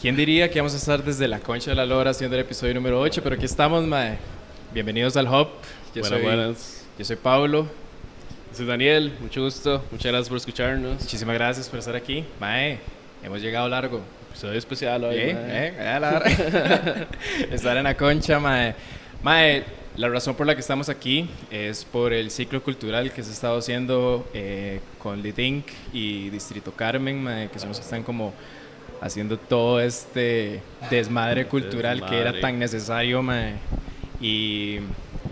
¿Quién diría que vamos a estar desde la concha de la lora haciendo el episodio número 8? Pero aquí estamos, mae. Bienvenidos al Hub. Yo Buenas, soy, buenas. Yo soy Pablo. Soy Daniel, mucho gusto. Muchas gracias por escucharnos. Muchísimas gracias por estar aquí. Mae, hemos llegado largo. Episodio especial hoy. Eh, mae. eh. Estar en la concha, mae. Mae, la razón por la que estamos aquí es por el ciclo cultural que se ha estado haciendo eh, con Lidink y Distrito Carmen, mae, que son los que están como haciendo todo este desmadre cultural que era Desmadre. tan necesario, mae. Y,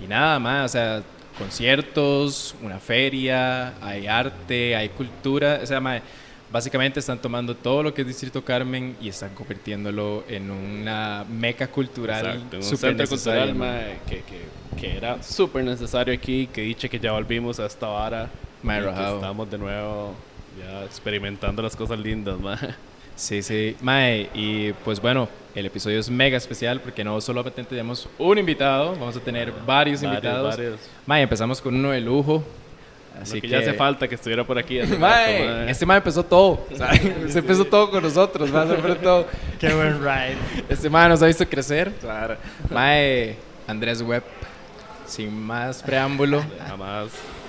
y nada más, o sea, conciertos, una feria, hay arte, hay cultura, o sea, mae, básicamente están tomando todo lo que es Distrito Carmen y están convirtiéndolo en una meca cultural Exacto, un súper centro cultural mae. que, que, que era súper necesario aquí. Que diche que ya volvimos a esta vara. Mae, y que estamos de nuevo ya experimentando las cosas lindas. mae. Sí, sí, mae, y pues bueno, el episodio es mega especial porque no solamente tenemos un invitado, vamos a tener varios, Varios, invitados. varios. Mae, empezamos con uno de lujo. Así Lo que, ya hace falta que estuviera por aquí. hace Mae, rato, mae. este mae empezó todo. o sea, se empezó todo con nosotros, mae, siempre todo. Qué buen ride. Este mae nos ha visto crecer. Mae, Andrés Webb, sin más preámbulo. Jamás.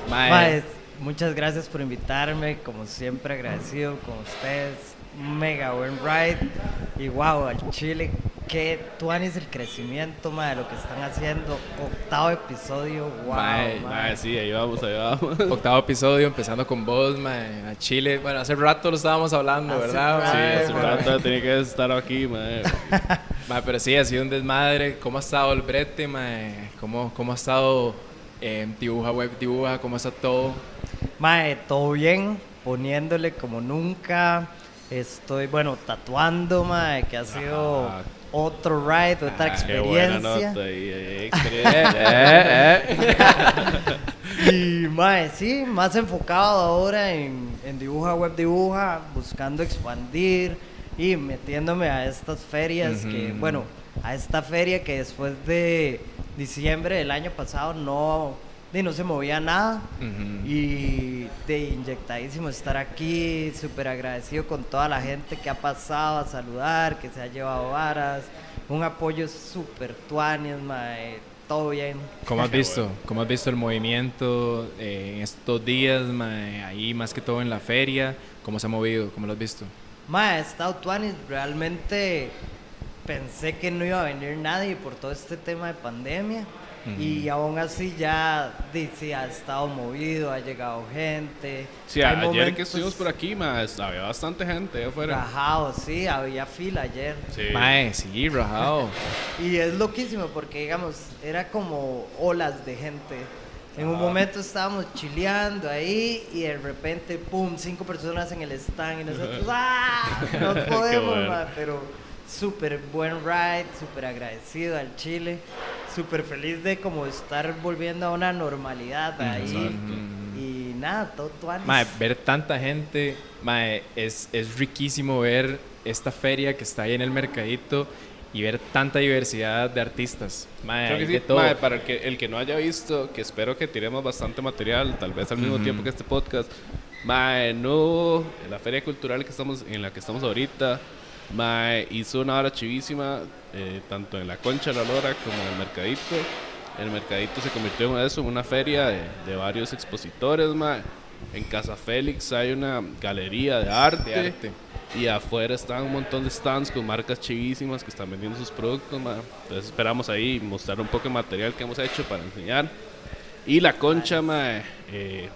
Mae, Maes, muchas gracias por invitarme. Como siempre, agradecido con ustedes. Mega buen ride. Y wow, al Chile, qué tuanis el crecimiento, mae, de lo que están haciendo. Octavo episodio, wow. Mae. Mae, sí, ahí vamos, ahí vamos. octavo episodio, empezando con vos, mae, a Chile. Bueno, hace rato lo estábamos hablando, Hace ¿verdad? rato, Sí, hace mae. rato tenía que estar aquí, mae. Mae, pero sí, ha sido un desmadre. ¿Cómo ha estado el brete, mae? ¿Cómo, cómo ha estado eh, dibuja web, dibuja? ¿Cómo está todo? Mae, todo bien, poniéndole como nunca. Estoy, bueno, tatuando, mae, que ha sido Ah. otro ride, otra Ah, Qué buena experiencia. Y, mae, sí, más enfocado ahora en, en dibuja, web dibuja, buscando expandir y metiéndome a estas ferias que, bueno, a esta feria que después de diciembre del año pasado no, de, no se movía nada. Ujú. Y de inyectadísimo estar aquí, súper agradecido con toda la gente que ha pasado a saludar, que se ha llevado varas, un apoyo súper tuanes, mae, todo bien. ¿Cómo has visto? ¿Cómo has visto el movimiento eh, en estos días, mae? Ahí más que todo en la feria. ¿Cómo se ha movido? ¿Cómo lo has visto? Ma, he estado tuanis, realmente pensé que no iba a venir nadie por todo este tema de pandemia. Y aún así ya dice, ha estado movido, ha llegado gente. Sí, Hay ayer que momentos estuvimos por aquí, mae, había bastante gente afuera. Rajados, sí, había fila ayer. Sí. Mae, sí, rajado. Y es loquísimo porque, digamos, era como olas de gente. En un momento estábamos chileando ahí y de repente, pum, cinco personas en el stand y nosotros, ¡ah! No podemos, bueno. ma, pero súper buen ride, súper agradecido al Chile, súper feliz de como estar volviendo a una normalidad ahí. Exacto. Y nada, todo tuanis. Mae, ver tanta gente, mae, es, es riquísimo ver esta feria que está ahí en el mercadito y ver tanta diversidad de artistas. Mae, Creo que sí, de todo. mae, para el que, el que no haya visto, que espero que tiremos bastante material, tal vez al mismo Ujú. tiempo que este podcast. Mae, no, en la feria cultural que estamos, en la que estamos ahorita, mae, hizo una hora chivísima, eh, tanto en la Concha de la Lora como en el Mercadito. El Mercadito se convirtió en eso, en una feria de, de varios expositores, mae. En Casa Félix hay una galería de arte. De arte. Y afuera están un montón de stands con marcas chivísimas que están vendiendo sus productos, ma. Entonces esperamos ahí mostrar un poco de material que hemos hecho para enseñar. Y la concha, ma, eh,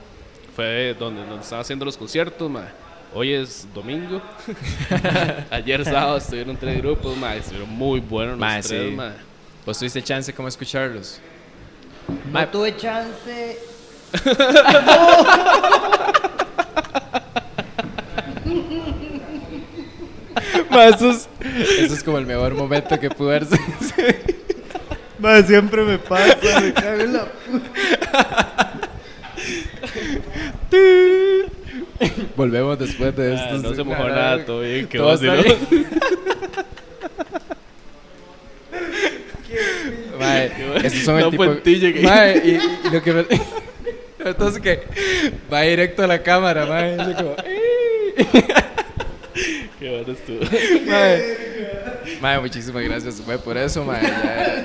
fue donde, donde estaban haciendo los conciertos, ma. Hoy es domingo. Ayer sábado estuvieron tres grupos, ma. Estuvieron muy buenos los Ma, tres, sí. ma. ¿Vos tuviste chance como escucharlos? no tuve chance. Mae, eso, es, eso es como el mejor momento que pude haber Ma, siempre me pasa, me cago en la Volvemos después de Ah, esto. no se mojó nada, todo bien. Que vos, está no- bien. Mae, estos son el Una tipo... que- Mae, y, y lo que me... Entonces que va directo a la cámara, mae. así como, Qué bueno estuvo. Mae, mae, muchísimas gracias mae, por eso, mae. ya.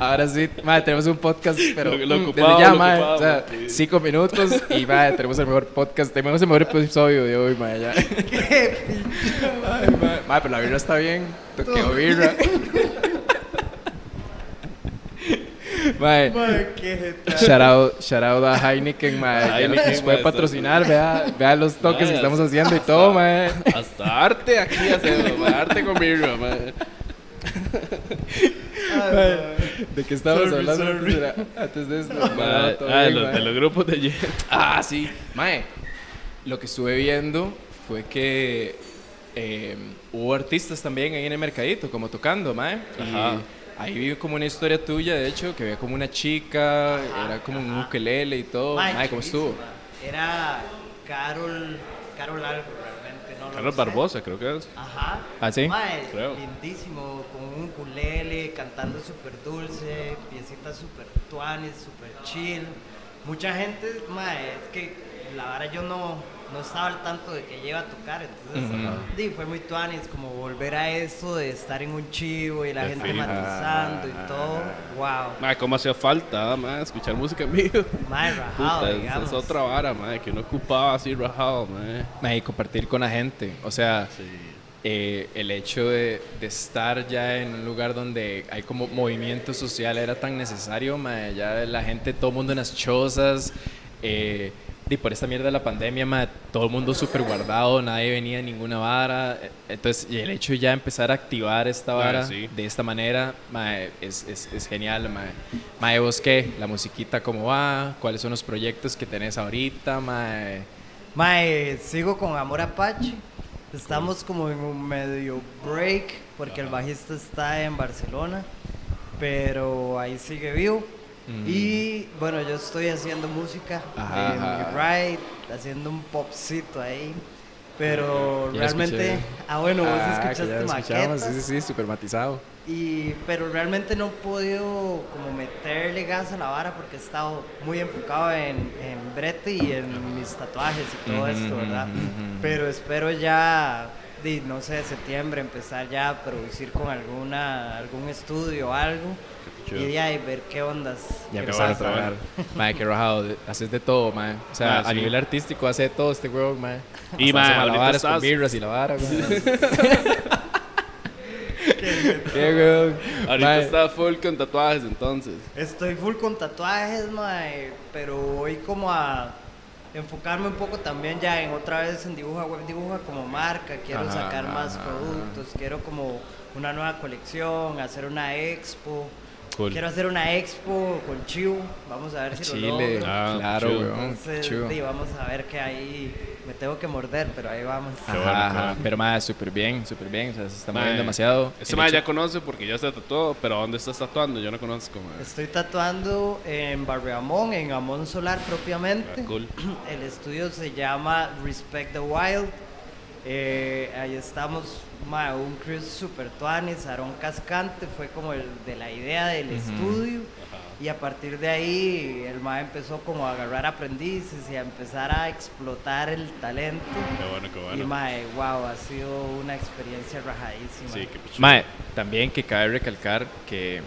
Ahora sí, mae, tenemos un podcast, pero Lo- lo mm, ocupado, desde ya, lo mae, ocupado, o sea, sí. cinco minutos y mae, tenemos el mejor podcast, tenemos el mejor episodio de hoy, mae, ya. Mae, pero la birra está bien, toqueo birra. Mae. Shout out, shout out a Heineken, mae. Ya Heineken, nos puede patrocinar, vea, vea los toques Mae, que estamos hasta- haciendo y todo, mae. Hasta arte aquí hacemos, mae, arte con birra, mae. ¿De qué estábamos Sorry, hablando sorry. antes de, antes de esto? No, ah, bien, los- mae. de los grupos de ayer. Ah, sí. Mae, lo que estuve viendo fue que eh, hubo artistas también ahí en el mercadito, como tocando, mae. Ajá. Y ahí vi como una historia tuya, de hecho, que había como una chica, era como un ukelele y todo. Mae, ¿cómo estuvo? Era Carol, Carol algo Carlos. Barbosa, creo que es. Ajá. ¿Ah, sí? Mae, Creo. lindísimo, con un ukulele, cantando súper dulce, piecitas súper tuanes, súper chill. Mucha gente, mae, es que la verdad yo no, no estaba al tanto de que lleva a tocar, entonces Ujú. di, fue muy tuanis, como volver a eso de estar en un chivo y la De gente matizando y todo. Wow. Mae, ¿cómo hacía falta, mae, escuchar música en vivo? Mae, rajado, Puta, digamos. es otra vara, mae, que uno ocupaba así rajado. Mae, y compartir con la gente. O sea, Sí. eh, el hecho de, de estar ya en un lugar donde hay como movimiento social era tan necesario, mae, ya la gente, todo el mundo en las chozas, eh, y por esta mierda de la pandemia, mae, todo el mundo súper guardado, nadie venía a ninguna vara, eh, entonces y el hecho de ya empezar a activar esta Ah, vara sí. de esta manera, mae, es, es, es genial, mae. Mae, ¿vos qué? ¿La musiquita cómo va? ¿Cuáles son los proyectos que tenés ahorita, mae? Mae, sigo con Amor Apache. Estamos como en un medio break porque el bajista está en Barcelona, pero ahí sigue vivo. Mm. Y bueno, yo estoy haciendo música Ajá, en ajá. mi ride, haciendo un popcito ahí. Pero realmente, ah bueno, vos Ah, escuchaste maquetas. Sí, sí, sí, matizado. Y, pero realmente no he podido como meterle gas a la vara porque he estado muy enfocado en, en brete y en mis tatuajes y todo esto, ¿verdad? Pero espero ya, no sé, septiembre empezar ya a producir con alguna, algún estudio o algo chido. y de ahí ver qué ondas. Ya Qué empezar a qué trabajar. Mae, qué rajado. Haces de todo, mae. O sea, Mae, a sí. nivel artístico hace de todo este weón, mae. Y, mae, malabares con estás- birras y la vara, mae. Qué weón. Ahorita Mae, está full con tatuajes, entonces. Estoy full con tatuajes, mae, pero voy como a enfocarme un poco también ya en otra vez en dibuja web dibuja como marca, quiero Ajá, sacar más ajá, productos, quiero como una nueva colección, hacer una expo. Cool. Quiero hacer una expo con Chiu, vamos a ver si lo Chile. logro. Ah, claro, weón. Entonces, chido. sí, vamos a ver que ahí me tengo que morder, pero ahí vamos. Ajá, ajá. Pero mae, súper bien, súper bien. O sea, se está Mae, moviendo demasiado. Ese El mae ya conoce porque ya se tatuó, pero ¿dónde estás tatuando? Yo no conozco, mae. Estoy tatuando en Barrio Amón, en Amón Solar propiamente. Ah, cool. El estudio se llama Respect the Wild. Eh, ahí estamos, ma, un crew super tuanis, Aarón Cascante fue como el de la idea del estudio. Y a partir de ahí el ma empezó como a agarrar aprendices y a empezar a explotar el talento. Qué bueno, qué Y bueno. mae, wow, ha sido una experiencia rajadísima. Sí, qué. Mae, también que cabe recalcar que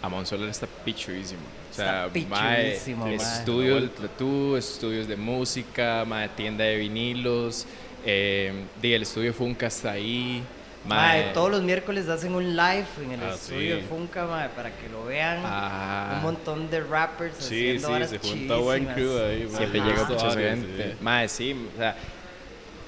Amon Solar está pichuísimo. O sea, mae, pichuísimo, mae. estudios de tatú, estudios de música, mae, tienda de vinilos, eh, el estudio Funka está ahí. Mae, todos los miércoles hacen un live en el Ah, estudio sí. de Funka, mae, para que lo vean. Ah. Un montón de rappers Sí, haciendo sí, se junta buen crew ahí, mae. Siempre Ajá. llega Visto mucha varios, gente. sí. Mae, sí, o sea,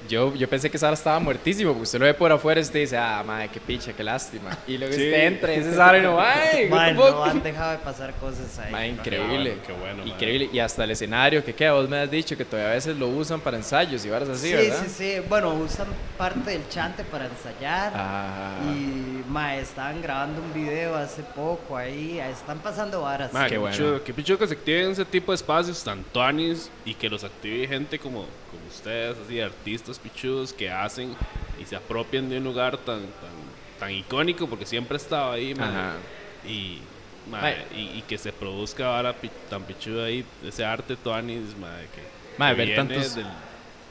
yo, yo pensé que Sara estaba muertísimo, porque usted lo ve por afuera y usted dice, ah, mae, qué picha, qué lástima. Y luego Sí. usted entra y dice Sara y no, ay, no fuck?" han dejado de pasar cosas ahí. Increíble. Qué bueno, increíble. Y hasta el escenario, que queda, vos me has dicho que todavía a veces lo usan para ensayos y varas así, sí, ¿verdad? sí, sí. Bueno, usan parte del chante para ensayar. Ah. Y, mae, estaban grabando un video hace poco ahí. Están pasando varas. Qué qué bueno. pichudo, qué que se activen ese tipo de espacios tan tuanis y que los active gente como, como ustedes, así, artistas pichudos que hacen y se apropien de un lugar tan, tan, tan icónico porque siempre estaba ahí. Ajá. y, y, y que se produzca ahora tan pichudo ahí, ese arte Tuanis, mae, que, Mae, que ver viene tantos- del,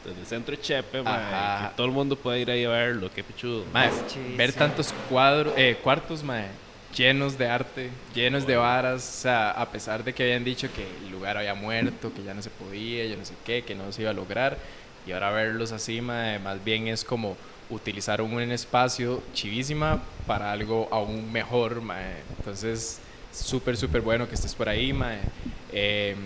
desde el centro de Chepe, Ajá. que todo el mundo puede ir ahí a verlo, qué pichudo. Chivísimo. ver tantos cuadros, eh, cuartos, mae, llenos de arte, llenos de varas, o sea, a pesar de que habían dicho que el lugar había muerto, que ya no se podía, yo no sé qué, que no se iba a lograr, y ahora verlos así, mae, más bien es como utilizar un, un espacio chivísima para algo aún mejor, mae. Entonces, súper, súper bueno que estés por ahí, mae. Eh,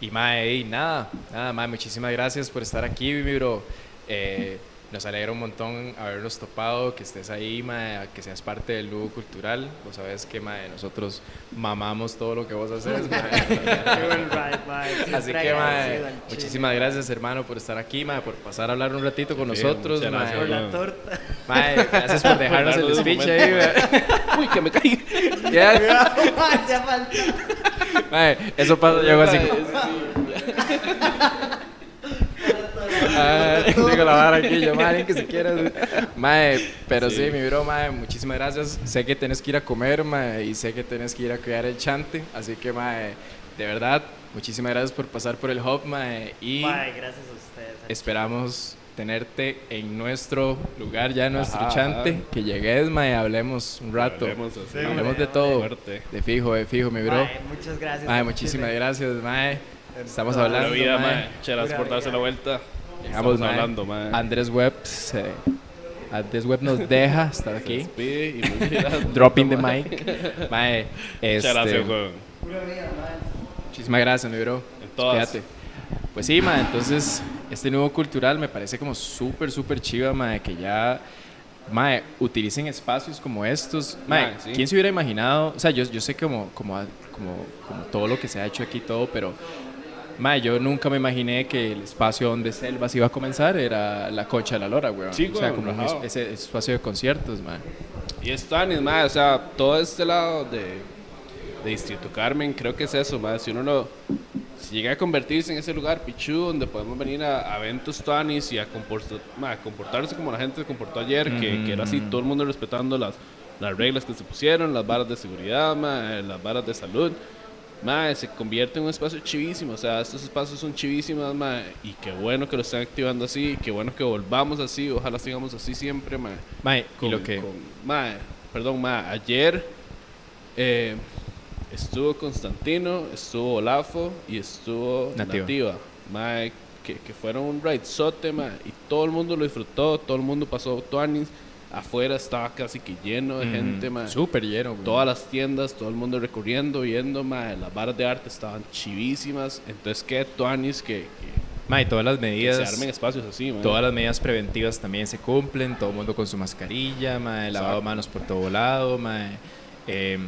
y mae, y nada, nada, mae, muchísimas gracias por estar aquí, mi bro. Eh, nos alegra un montón habernos topado, que estés ahí, mae, que seas parte del Lugo Cultural. Vos sabes que, mae, nosotros mamamos todo lo que vos haces. Así que, mae, muchísimas gracias, hermano, por estar aquí, mae, por pasar a hablar un ratito con nosotros, mae. gracias, Por la torta. Mae, gracias por dejarnos el speech ahí, mae. Uy, que me caiga. Ya. Mae, ya falta. Mae, eso pasa yo hago así. Ah, digo la vara aquí, yo, mae, alguien que se quiera. Mae, pero sí. Sí. mi bro, mae, muchísimas gracias. Sé que tenés que ir a comer, mae, y sé que tenés que ir a cuidar el chante. Así que, mae, de verdad, muchísimas gracias por pasar por el hub, mae. Y Mae, gracias a ustedes. esperamos tenerte en nuestro lugar, ya en nuestro Ajá, chante. ajá. Que llegues, mae, hablemos un rato. Hablemos así. Sí, Hablemos de todo. Fuerte. De fijo, de fijo, mi bro. Mae, muchas gracias. Mae, muchísimas gracias, mae. Estamos hablando, La vida, mae. mae. Muchas gracias por darse la vuelta. Estamos mae. hablando, mae. Andrés Webb se- Andrés Webb nos deja estar aquí. y. Dropping the mic. Mae, este, Muchas gracias, weón. Muchísimas gracias, mi bro. Cuídate. Pues sí, mae, entonces este nuevo cultural me parece como súper, súper chiva, mae, que ya, mae, utilicen espacios como estos. Mae, Mae, sí. ¿quién se hubiera imaginado? O sea, yo, yo sé como, como, como, como todo lo que se ha hecho aquí, todo, pero, mae, yo nunca me imaginé que el espacio donde Selvas iba a comenzar era la Concha de la Lora, weón. Sí, o sea, como un ese espacio de conciertos, mae. Y es Tanis, mae, o sea, todo este lado de, de Distrito Carmen, creo que es eso, mae. Si uno lo, si llega a convertirse en ese lugar pichu donde podemos venir a, a eventos Tanis y a, comporta- mae, comportarse como la gente se comportó ayer, que, que era así, todo el mundo respetando las, las reglas que se pusieron, las varas de seguridad, mae, las varas de salud. Mae, se convierte en un espacio chivísimo, o sea, estos espacios son chivísimos, mae, y qué bueno que lo están activando así, qué bueno que volvamos así, ojalá sigamos así siempre, mae. Mae, y Con- lo que... con- mae, perdón, mae, ayer eh, estuvo Constantino, estuvo Olafo y estuvo Nativa. Nativa. mae, que, que fueron un ride sote, mae, y todo el mundo lo disfrutó, todo el mundo pasó tuanis, afuera estaba casi que lleno de gente, mae. Súper lleno. Todas las tiendas, todo el mundo recorriendo, viendo, mae, las varas de arte estaban chivísimas. Entonces, qué tuanis que, que, Mae, todas las que medidas... se armen espacios así, mae. Todas las medidas preventivas también se cumplen, todo el mundo con su mascarilla, mae, lavado de manos por todo lado, mae. Eh,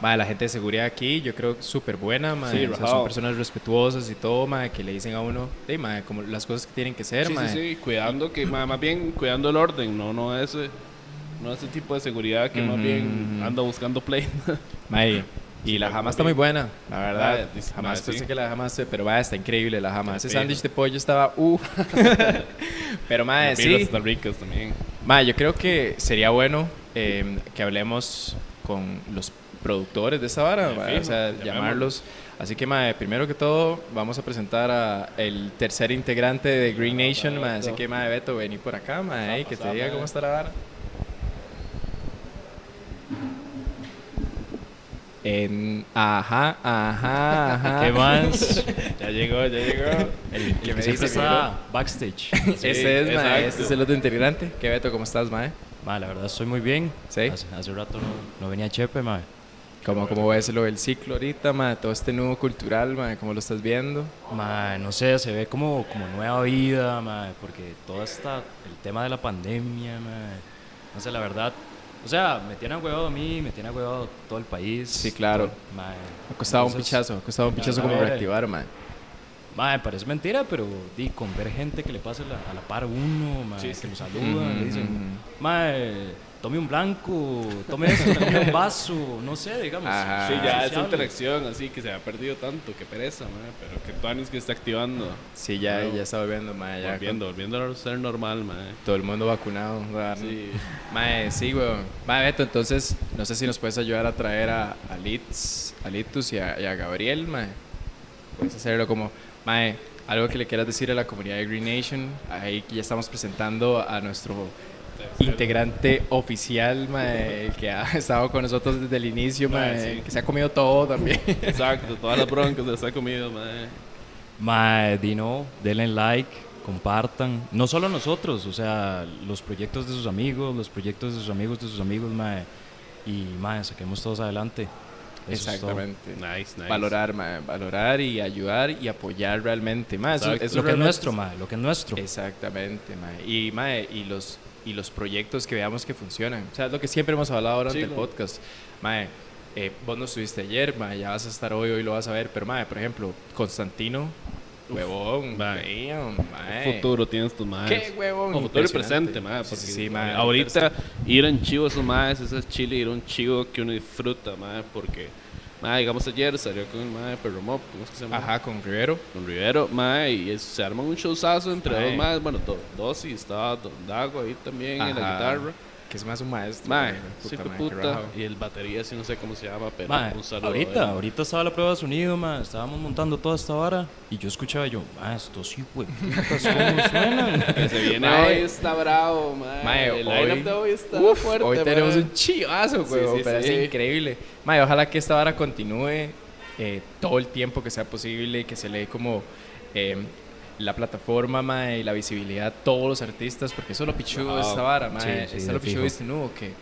mae, la gente de seguridad aquí, yo creo súper buena, mae. Sí, o sea, son personas respetuosas y todo, mae, que le dicen a uno, "Ey, mae, como las cosas que tienen que ser, Sí, mae. sí, sí, cuidando que ma- más bien cuidando el orden, no no ese no ese tipo de seguridad que más bien anda buscando play. Mae, y Sí, la jama está muy buena, la verdad. Dice- jamás pensé sí. que la jama, pero mae, está increíble la jama. Ese sándwich de pollo estaba, uh. pero birras sí. están ricas también. Ma, yo creo que sería bueno eh, que hablemos con los productores de esta vara, o sea, llamarlos. Así que, ma, primero que todo, vamos a presentar a el tercer integrante de Green Nation, ma, así que, ma, Beto, vení por acá, ma, ey, que te diga cómo está la vara. En, ajá, ajá, ajá. ¿Qué más? Ya llegó, ya llegó. El, ¿Qué el me que siempre dice, está backstage. Ese es, ma, exacto. ese es el otro integrante. ¿Qué, Beto, cómo estás, ma? Ma, la verdad estoy muy bien. Sí. Hace, hace rato no, no venía Chepe, ma. ¿Cómo, cómo ves lo del ciclo ahorita, ma? Todo este nuevo cultural, ma, ¿cómo lo estás viendo? Ma, no sé, se ve como, como nueva vida, ma, porque todo está, el tema de la pandemia, ma. No sé, la verdad. O sea, me tiene huevado a mí, me tiene huevado todo el país. Sí, claro. todo- ma, Ha costado un pichazo, ha costado un pichazo como reactivar, ma. Ma, parece mentira, pero di, con ver gente que le pasa la- a la par uno, ma, Sí, que sí. lo saludan, Ujú, le dicen, ujú. Eh, tome un blanco, tome esto, tome un vaso, no sé, digamos. Ajá. Sí, ya esa interacción así que se ha perdido tanto, que pereza, mae, pero que Tuanis que está activando, Sí, ya, Bueno, ya está volviendo, mae. Ya volviendo, volviendo a ser normal, mae. con todo el mundo vacunado. ¿verdad? Sí. Mae, sí, weón. Mae, Beto, entonces, no sé si nos puedes ayudar a traer a, a Litz, a Litus y a, y a Gabriel, mae. Puedes hacerlo como, mae, algo que le quieras decir a la comunidad de Green Nation. Ahí que ya estamos presentando a nuestro integrante oficial, mae, el que ha estado con nosotros desde el inicio, Mae, mae, sí. que se ha comido todo también. Exacto, todas las broncas se las ha comido, mae. Mae, Dino, denle like, compartan. No solo nosotros, o sea, los proyectos de sus amigos, los proyectos de sus amigos de sus amigos, mae. Y, mae, saquemos todos adelante. Eso. Exactamente. Nice, nice. Valorar, mae, valorar y ayudar y apoyar realmente. Mae, eso, eso Lo que es realmente nuestro, mae, lo que es nuestro. Exactamente, mae. Y, mae, y los y los proyectos que veamos que funcionan. O sea, es lo que siempre hemos hablado durante Sí, el lo- podcast. Mae, eh, vos no estuviste ayer, mae, ya vas a estar hoy, hoy lo vas a ver. Pero, mae, por ejemplo, Constantino, huevón, mae. damn, mae. ¿Qué futuro tienes tus maes? Qué huevón. O futuro y presente, mae. Sí, porque sí, sí, mae. Ahorita ir en chivo esos maes, ese es chile, ir un chivo que uno disfruta, mae, porque, mae, digamos ayer salió con el mae Perro Mop, ¿cómo es que se llama? Ajá, con Rivero. Con Rivero, mae, y es- se arman un showzazo entre Mae. dos maes, bueno, do- dos y estaba Don Dago ahí también en la Ajá. guitarra. Que es más un maestro. Mae, mae, sí, mae, puta, y el batería, sí, no sé cómo se llama, pero Mae, un saludo. ahorita, él. ahorita estaba la prueba de sonido, mae, estábamos montando toda esta vara y yo escuchaba yo, mae, esto sí, güey, ¿cómo suenan? Que se viene Mae. hoy está bravo, mae. Mae, el hoy- de hoy está Uf, fuerte, hoy tenemos mae. un chivazo, güey. sí, pero sí. es increíble. Mae, ojalá que esta vara continúe eh, todo el tiempo que sea posible, que se le dé como eh, la plataforma, mae, y la visibilidad a todos los artistas, porque eso es lo pichudo de esta vara, mae. Sí, lo pichudo de este nudo, que,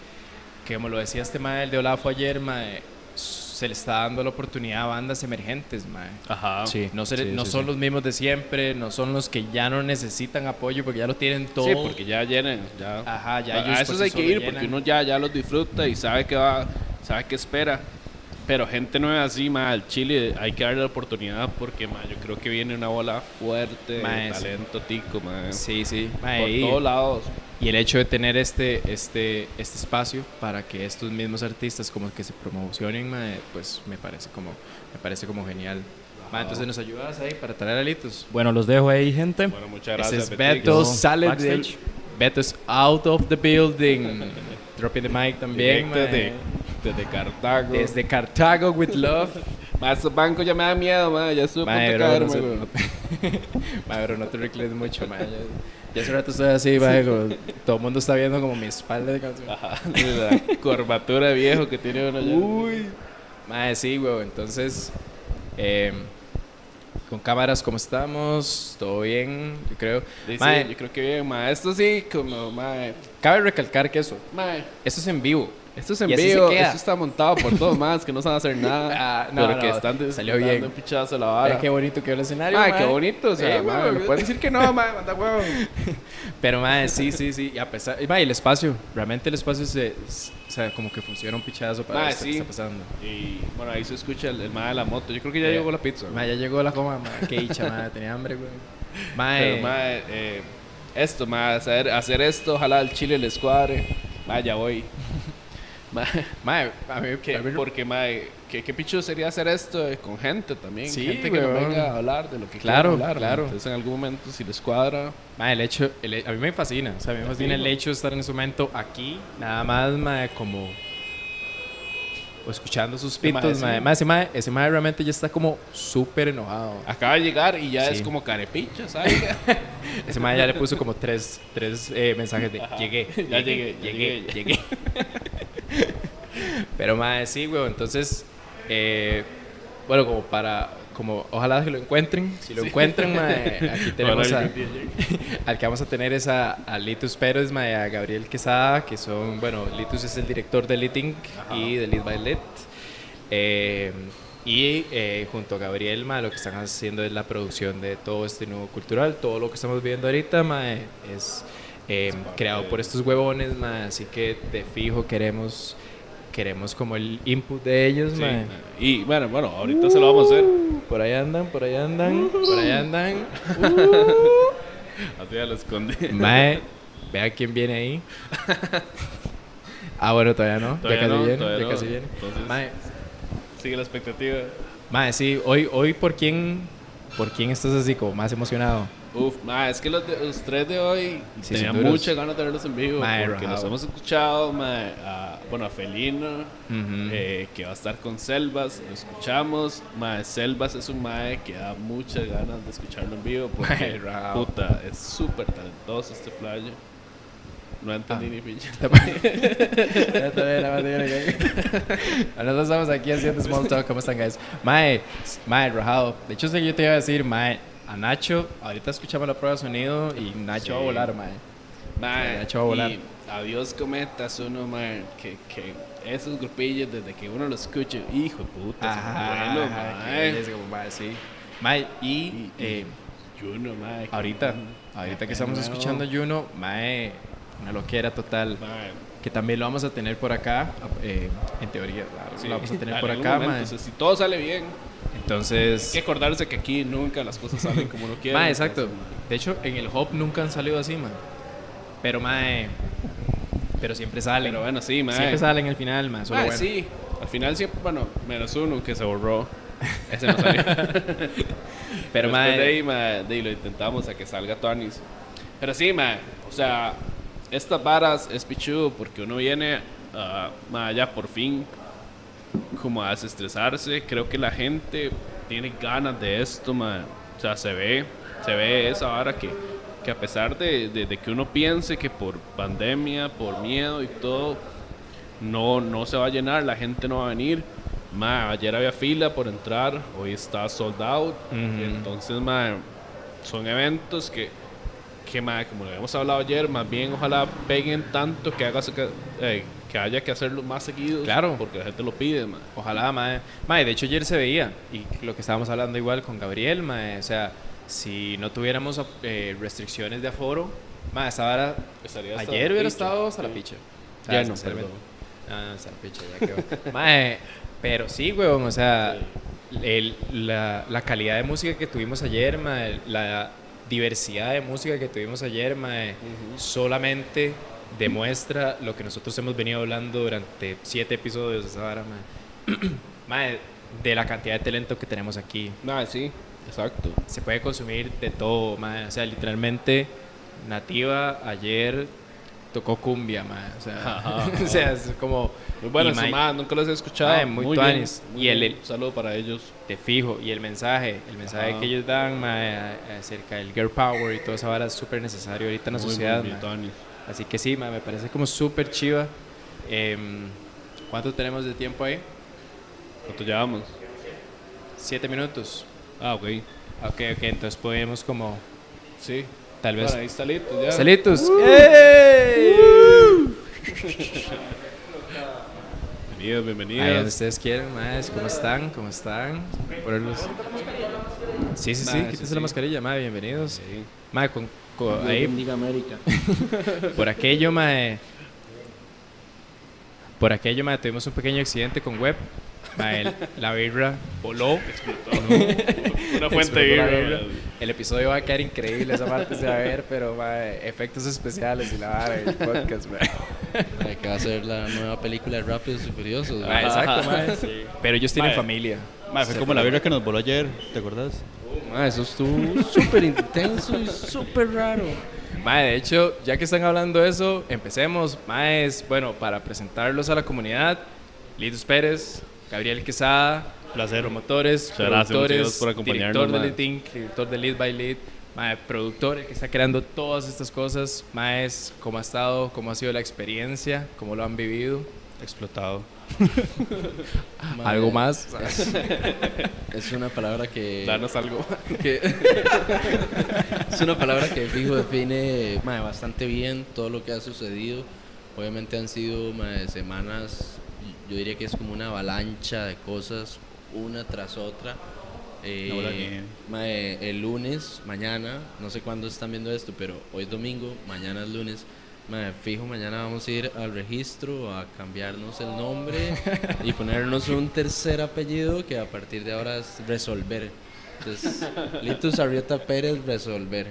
que como lo decía este mae, el de Olafo ayer, mae, se le está dando la oportunidad a bandas emergentes, mae. Ajá. Sí, No, se- sí, no sí, son sí. los mismos de siempre, no son los que ya no necesitan apoyo porque ya lo tienen todo. Sí, porque ya llenan, ya. Ajá, ya a ellos esos sí hay que ir porque uno ya, ya los disfruta y sabe que va, sabe que espera. Pero gente nueva así, ma, al Chile hay que darle la oportunidad porque, ma, yo creo que viene una bola fuerte, Ma, de talento tico, ma. Sí, sí. Por y- todos lados. Y el hecho de tener este, este, este espacio para que estos mismos artistas como que se promocionen, pues me parece como, me parece como genial. Entonces nos ayudas ahí para traer alitos. Bueno, los dejo ahí, gente. Bueno, muchas Ese gracias. es Betic. Beto, sale del... Beto es out of the building. Dropping the mic también. Desde, Cartago. Desde Cartago with love. Ma, esos bancos ya me da miedo, ma. Ya estuve a Mae, punto de bro, no caerme, no te reclames mucho, mae. Ya, hace rato estoy así, como- todo el mundo está viendo como mi espalda de canción. Ajá, la curvatura de viejo que tiene uno ya. Uy. Mae, sí, güey. Entonces, eh, con cámaras, ¿cómo estamos? ¿Todo bien? Yo creo. Sí, sí, Mae, yo creo que bien, ma. Esto sí, como, ma. cabe recalcar que eso, ma, esto es en vivo. Esto es en vivo, esto está montado por todos más que no saben hacer nada. Ah, no, pero que no, están salió bien. un pichazo la vara. qué bonito quedó el escenario. Mae. qué bonito, o sea, Sí, pueden decir que no, mae, manda huevo. Pero, mae, sí, sí, sí. Y a pesar. y, mae, el espacio. Realmente el espacio se. O sea, como que funciona un pichazo para Mae, esto que sí. está pasando. Y bueno, ahí se escucha el, el de la moto. Yo creo que ya Eh, llegó la pizza. Mae, ya llegó la coma, mae. Qué dicha, mae. Tenía hambre, güey. Mae. Pero, mae, eh, esto, mae, hacer, hacer esto, ojalá el chile les cuadre. Mae, ya voy. Mae, a mí, que- a mí- porque, mae, ¿qué, qué picho sería hacer esto eh, con gente también? Sí, gente que weón. venga a hablar de lo que Claro, hablar. claro. Entonces, en algún momento, si les cuadra, Mae, el hecho, el- a mí me fascina, o sea, a mí me fascina el hecho de estar en ese momento aquí, nada más, mae, como o escuchando sus pitos, mae. Mae, ese mae, ese mae realmente ya está como súper enojado. acaba de llegar y ya Sí. es como carepicha, ¿sabes? Ese mae ya le puso como tres, tres eh, mensajes de llegué, Ya llegué, llegué, ya llegué, llegué, llegué. Pero mae, sí, güey, entonces, eh, bueno, como para, como, ojalá que lo encuentren, si lo encuentran, mae, aquí tenemos a... al que vamos a tener es a, a Litus Pérez mae, a Gabriel Quesada, que son, bueno, Litus es el director de Lit Inc. y de Lit by Lit. Eh, y eh, junto a Gabriel, mae, lo que están haciendo es la producción de todo este nuevo cultural. Todo lo que estamos viendo ahorita mae, es eh, creado por estos huevones, mae, así que de fijo queremos, queremos como el input de ellos. Sí, mae. Y bueno, bueno, ahorita se lo vamos a hacer. Por ahí andan, por ahí andan, por ahí andan. Así ya lo escondí. Mae, vea quién viene ahí. Ah, bueno, todavía no. Todavía ya casi no, viene. Ya no. casi viene. Entonces- Mae, Sigue la expectativa. mae, sí, hoy, hoy ¿por quién, ¿por quién estás así como más emocionado? Uf, ma, es que los, de- los tres de hoy Sí, tenía muchas ganas de verlos en vivo Ma, porque los hemos escuchado, ma, a, bueno, a Felino, Ujú. eh, que va a estar con Selvas, lo escuchamos, ma, Selvas es un mae que da muchas ganas de escucharlo en vivo porque, puta, es súper talentoso este playo. No entendí Ah. ni pinche. Nosotros estamos aquí haciendo small talk. ¿Cómo están, guys? Mae, mae, rajado. De hecho, yo te iba a decir, mae, a Nacho, ahorita escuchamos la prueba de sonido y Nacho Sí. va a volar, mae. Ma, Ya, chaval, volar. y adiós cometas uno, ma, que, que esos grupillos desde que uno los escucha, hijo de puta, ajá, ma. qué belleza, como mae, sí. Mae, y eh, Juno, ma, que- ahorita, ahorita que estamos pendejo. escuchando Juno, mae, una loquera total. Ma, Que también lo vamos a tener por acá, eh, en teoría, claro, sí, lo vamos a tener en por acá, momento, mae. o sea, si todo sale bien, Entonces, hay que acordarse que aquí nunca las cosas salen como uno quiere. Mae, exacto. ma, De hecho, en el hop nunca han salido así, man. Pero, mae. Pero siempre salen. Pero bueno, sí, mae. Siempre salen al final, man. Solo Ma, bueno. sí, al final siempre, bueno, menos uno que se borró. Ese no salió. Pero, de ahí, ma, de ahí lo intentamos a que salga Tonis. Pero sí, ma, o sea, estas varas es pichudo porque uno viene a ma, ya por fin como a desestresarse. Creo que la gente tiene ganas de esto, ma. O sea, se ve, se ve esa vara que, que a pesar de, de- de que uno piense que por pandemia, por miedo y todo, no, no se va a llenar, la gente no va a venir. Ma, ayer había fila por entrar, hoy está sold out. Ujú. Entonces, ma, son eventos que, que ma, como lo habíamos hablado ayer, más bien ojalá peguen tanto que, haga, eh, que haya que hacerlo más seguido. Claro. Porque la gente lo pide, ma. Ojalá, mae. Mae, de hecho, ayer se veía. Y lo que estábamos hablando igual con Gabriel, mae. O sea, si no tuviéramos eh, restricciones de aforo, mae, esta vara. Estaría hasta Ayer hubiera estado hasta la picha. O sea, Ya no, perdón. No, no, hasta la picha, ya quedó. mae, pero sí, weón, o sea, el- la, la calidad de música que tuvimos ayer, mae, la diversidad de música que tuvimos ayer, mae, solamente demuestra lo que nosotros hemos venido hablando durante siete episodios de esa vara. Mae, de la cantidad de talento que tenemos aquí. Ma, sí, exacto. Se puede consumir de todo, mae. O sea, literalmente, Nativa ayer tocó cumbia, mae. O sea, Ajá. o sea es como... Muy mae, ma, nunca los he escuchado. Mae, muy tuanis. muy Y el- saludo para ellos. te fijo. Y el mensaje, el mensaje Ajá. que ellos dan, a- acerca del girl power y toda esa vara es súper necesario ahorita en la Muy, muy sociedad, bien, tuanis. Así que sí, me parece como súper chiva. Em, ¿Cuánto tenemos de tiempo ahí? ¿Cuánto llevamos? Siete minutos. Ah, ok. Ok, ok, entonces podemos como, Sí. tal vez... Bueno, ahí está listo ya. ¡Salitos! Bienvenidos, bienvenidos. Ahí donde ustedes quieran, más. ¿Cómo están? ¿Cómo están? Ponerlos. Sí, sí, sí, Mae, sí, la mascarilla, mae, bienvenidos. Sí. Con- ahí, Bendiga América. por aquello, mae. Por aquello, mae, tuvimos un pequeño accidente con web. Mae, el- la birra voló. Una fuente de Explotó la birra. El episodio va a quedar increíble, esa parte se va a ver, pero mae, efectos especiales y la vara del podcast, mae. Mae, que va a ser la nueva película de Rápidos y Furiosos. Mae, exacto, mae. Pero ellos tienen Mae. familia. Mae, fue como la birra que nos voló ayer, ¿te acordás? Mae, eso estuvo súper intenso y súper raro. Mae, de hecho, ya que están hablando de eso, empecemos. Maes, bueno, para presentarlos a la comunidad, Litos Pérez, Gabriel Quesada, Placer. promotores, productores, por acompañarnos, director de mae. Lead Inc., director de Lead by Lead, mae, productor el que está creando todas estas cosas. Maes, ¿cómo ha estado? ¿Cómo ha sido la experiencia? ¿Cómo lo han vivido? Explotado. ¿Algo más? Es una palabra que. Danos algo. que- es una palabra que fijo define bastante bien todo lo que ha sucedido. Obviamente han sido semanas, yo diría que es como una avalancha de cosas, una tras otra. Eh, el lunes, mañana, no sé cuándo están viendo esto, pero hoy es domingo, mañana es lunes. Mae, fijo, mañana vamos a ir al registro a cambiarnos el nombre y ponernos un tercer apellido que a partir de ahora es resolver. Entonces, Litus Arrieta Pérez, resolver.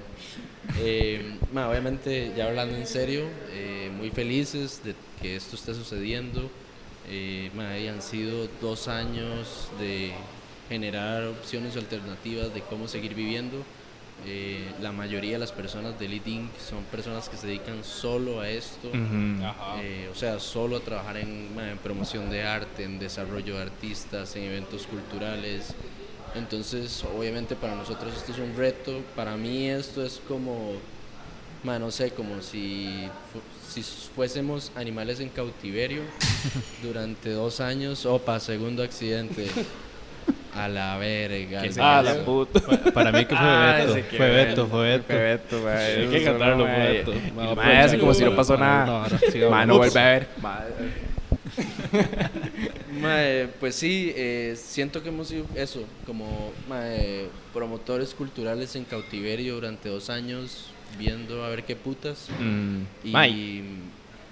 Eh, obviamente, ya hablando en serio, eh, muy felices de que esto esté sucediendo. Eh, han sido dos años de generar opciones alternativas de cómo seguir viviendo. Eh, la mayoría de las personas de Lead Inc. son personas que se dedican solo a esto. Eh, o sea, solo a trabajar en, en promoción de arte, en desarrollo de artistas, en eventos culturales. Entonces, obviamente para nosotros esto es un reto. Para mí esto es como, no sé, como si, fu- si fuésemos animales en cautiverio durante dos años. Opa, segundo accidente. A la verga. ¿Qué el se Ah, la puta. Para mí que fue Ah, Beto. Fue Beto, fue Beto. Fue Beto. Hay que cantarlo, fue Beto. Y Ma, el pues, como si no pasó nada. no, ahora sigamos. Mae, no Ups. vuelve a ver. Mae, pues sí, eh, siento que hemos sido eso, como mae, promotores culturales en cautiverio durante dos años, viendo a ver qué putas. Mm, Y,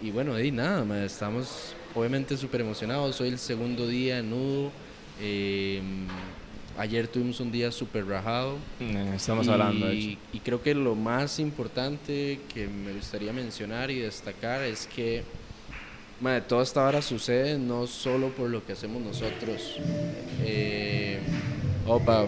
y bueno, y nada, mae, estamos obviamente súper emocionados. Hoy el segundo día en Nudo. Eh, ayer tuvimos un día súper rajado. eh, Estamos y, hablando, de hecho. y creo que lo más importante que me gustaría mencionar y destacar es que mae, toda esta hora sucede no solo por lo que hacemos nosotros. Eh, opa,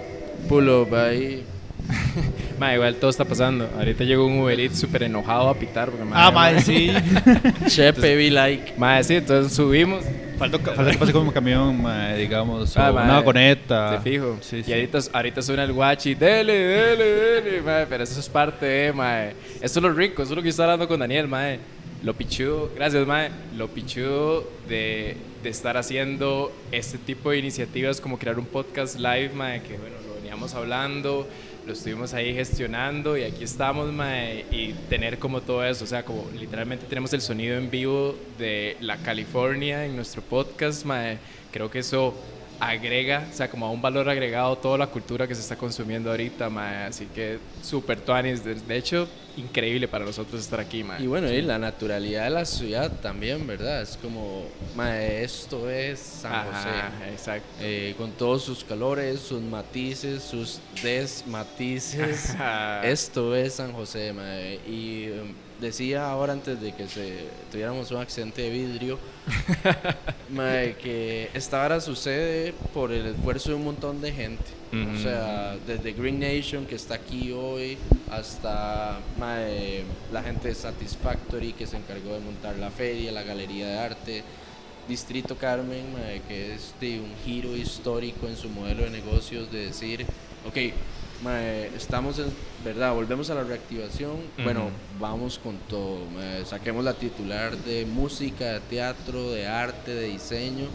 up ahí. Mae, igual todo está pasando. Ahorita llegó un Uber Eats súper enojado a pitar. Porque, Ah, mae, sí. Chepe, be like. Mae, sí, entonces subimos. Falta, falta que pase como un camión, digamos, o Ah, mae, una vagoneta. Te fijo. Sí, sí. Y ahorita, ahorita suena el guachi. Dele, dele, dele, mae. Pero eso es parte de, mae. Eso es lo rico. Eso es lo que yo estaba hablando con Daniel, mae. Lo pichudo, gracias, mae. Lo pichudo de, de estar haciendo este tipo de iniciativas como crear un podcast live, mae. Que bueno, lo veníamos hablando. Lo estuvimos ahí gestionando y aquí estamos, y tener como todo eso, o sea, como literalmente tenemos el sonido en vivo de la California en nuestro podcast, mae. Creo que eso agrega, o sea, como a un valor agregado toda la cultura que se está consumiendo ahorita, mae. Así que súper tuanis. De, de hecho, increíble para nosotros estar aquí, mae. Y bueno, y la naturalidad de la ciudad también, ¿verdad? Es como, mae, esto es San José. Ajá, exacto. Eh, con todos sus colores, sus matices, sus desmatices. Ajá. Esto es San José, mae. Y um, decía ahora antes de que se tuviéramos un accidente de vidrio, mae, que esta hora sucede por el esfuerzo de un montón de gente. O sea, desde Green Nation que está aquí hoy hasta mae, la gente de Satisfactory que se encargó de montar la feria, la galería de arte. Distrito Carmen, mae, que es de un giro histórico en su modelo de negocios de decir, ok, mae, estamos en, ¿verdad? Volvemos a la reactivación, bueno, vamos con todo, mae, saquemos la titular de música, de teatro, de arte, de diseño.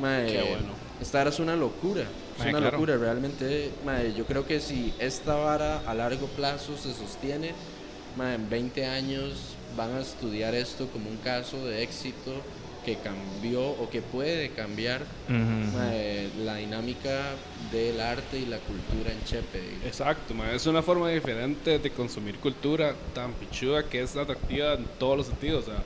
mae, Qué bueno. Esta vara es una locura, es una claro. locura, realmente, yo creo que si esta vara a largo plazo se sostiene, en 20 años van a estudiar esto como un caso de éxito que cambió o que puede cambiar Ujú. mae, la dinámica del arte y la cultura en Chepe. Exacto, ma, es una forma diferente de consumir cultura tan pichuda que es atractiva en todos los sentidos. O sea,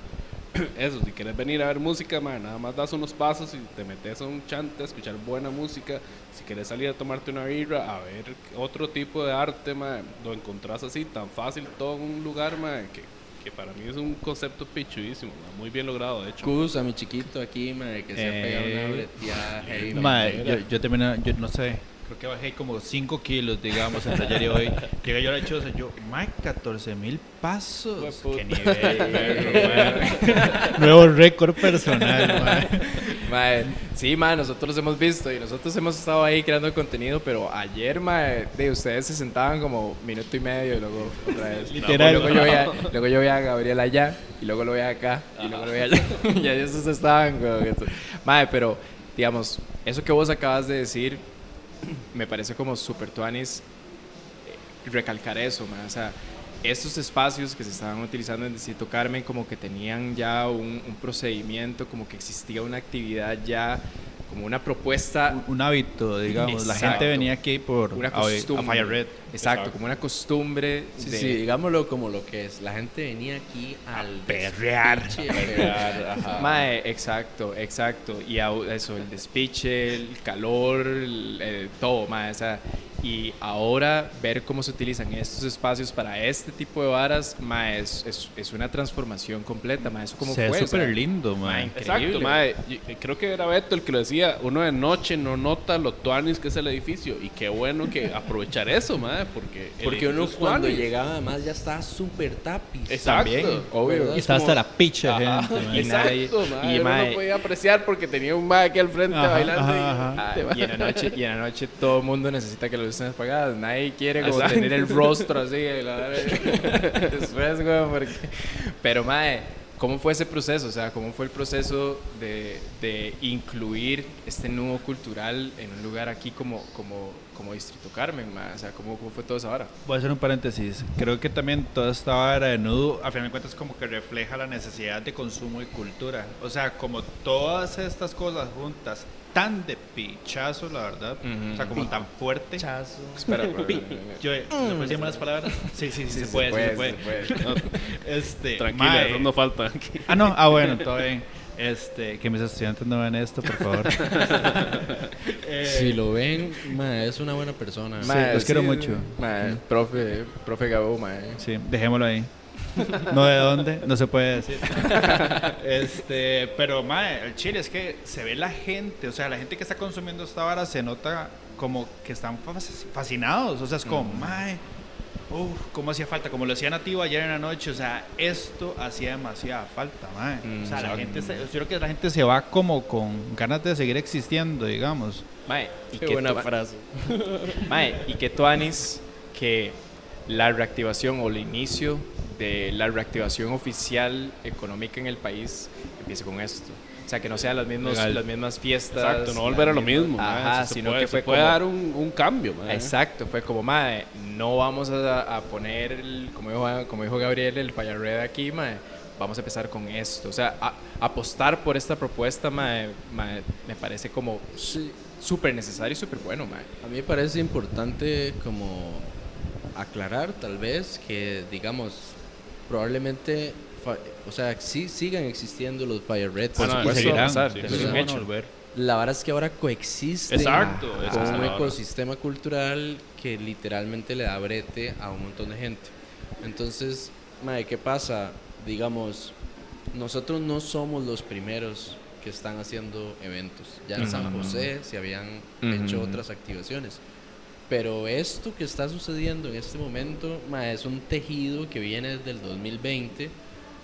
eso, si quieres venir a ver música, ma, nada más das unos pasos y te metes a un chante a escuchar buena música. Si quieres salir a tomarte una birra, a ver otro tipo de arte, ma, lo encontrás así tan fácil todo en un lugar ma, que, que para mí es un concepto pichudísimo, ma, muy bien logrado, de hecho. Cus a mi chiquito aquí, mae, que se ha pegado Eh, una breteada heavy. Mae, yo, yo terminé, yo no sé, creo que bajé como 5 kilos, digamos, entre ayer y hoy. Llegué yo a la choza, yo, mae, 14 mil pasos. Qué nivel, Nuevo récord personal, mae. Sí, mae, nosotros hemos visto y nosotros hemos estado ahí creando contenido, pero ayer, mae, de ustedes se sentaban como minuto y medio y luego otra vez. Literal. Y luego, yo veía, luego yo veía a Gabriel allá y luego lo veía acá y luego lo veía allá. y ahí esos estaban como Mae, pero, digamos, eso que vos acabas de decir me parece como super tuanis eh, recalcar eso, o sea, estos espacios que se estaban utilizando en Distrito Carmen como que tenían ya un procedimiento, como que existía una actividad ya, como una propuesta, Un, un hábito, digamos. La gente venía aquí por una a costumbre. Fire Red. Exacto, como una costumbre Sí, de... sí, digámoslo como lo que es. La gente venía aquí al perrear. despiche, a perrear, ajá. Mae, exacto, exacto. Y eso, el despiche, el calor, el- eh, todo, mae. O sea, y ahora ver cómo se utilizan estos espacios para este tipo de varas, ma, es, es, es una transformación completa, ma, eso como Se fue. súper lindo, ma, increíble. Exacto, mae. Y- y Creo que era Beto el que lo decía. Uno de noche no nota lo tuanis que es el edificio. Y qué bueno que aprovechar eso, mae. Porque, uno cuando tuanis. llegaba además ya estaba súper tapiz. Exacto. También, obvio. Y Es está hasta la picha Ajá, gente, nadie- Exacto, y Uno no podía apreciar porque tenía un mae aquí al frente Ajá, bailando. y- ajá, Ah, y en la noche y en la noche todo el mundo necesita que las luces estén apagadas nadie quiere como Exacto. tener el rostro así la- después güey, porque- pero mae cómo fue ese proceso o sea cómo fue el proceso de, de incluir este nudo cultural en un lugar aquí como como como Distrito Carmen mae? o sea cómo, cómo fue todo eso ahora Voy a hacer un paréntesis. Creo que también toda esta vara de nudo, a final de cuentas, como que refleja la necesidad de consumo y cultura. O sea, como todas estas cosas juntas, tan de pichazo, la verdad. O sea, como tan fuerte. Chazo. espera Yo, ¿Se puede decir malas palabras? Sí, sí, sí, Sí, se, puede, puede, se puede. se puede. Este, Tranquila, eso no falta aquí. Ah, no, ah, bueno, todo bien. Este, que mis estudiantes no vean esto, por favor. Eh, Si lo ven, es una buena persona. Los quiero mucho. profe profe Gabo mae Sí, dejémoslo ahí. No de dónde, no se puede decir. Este, pero mae, el chile es que se ve la gente, o sea, la gente que está consumiendo esta vara se nota como que están fas- fascinados, o sea, es como, mae, uff, cómo hacía falta, como lo decía Nativo ayer en la noche, o sea, esto hacía demasiada falta, mae. O sea, la gente, se- yo creo que la gente se va como con ganas de seguir existiendo, digamos. mae y Qué que buena frase. Mae, y que tú, Anis, que la reactivación o el inicio de la reactivación oficial económica en el país empiece con esto. O sea, que no sean las mismas, Legal. las mismas fiestas. Exacto, no volver a lo mismo. Ajá, Se sino puede- que fue se puede como- dar un, un cambio. Exacto, fue como, mae, no vamos a, a poner, el- como, dijo, como dijo Gabriel, el Fire Red aquí, mae, vamos a empezar con esto. O sea, a- apostar por esta propuesta, mae, mae, me parece como súper necesario y súper bueno, mae. A mí me parece importante como aclarar tal vez que digamos probablemente o sea sí sigan existiendo los fire reds Ah, no, supuesto, y va a seguirán, pasar, sí, eso es un hecho. la verdad es que ahora coexisten Exacto, con un ecosistema cultural que literalmente le da brete a un montón de gente entonces mae, ¿qué pasa? digamos nosotros no somos los primeros que están haciendo eventos ya en San Ujú. José se habían Ujú. hecho otras activaciones Pero esto que está sucediendo en este momento ma, es un tejido que viene desde el 2020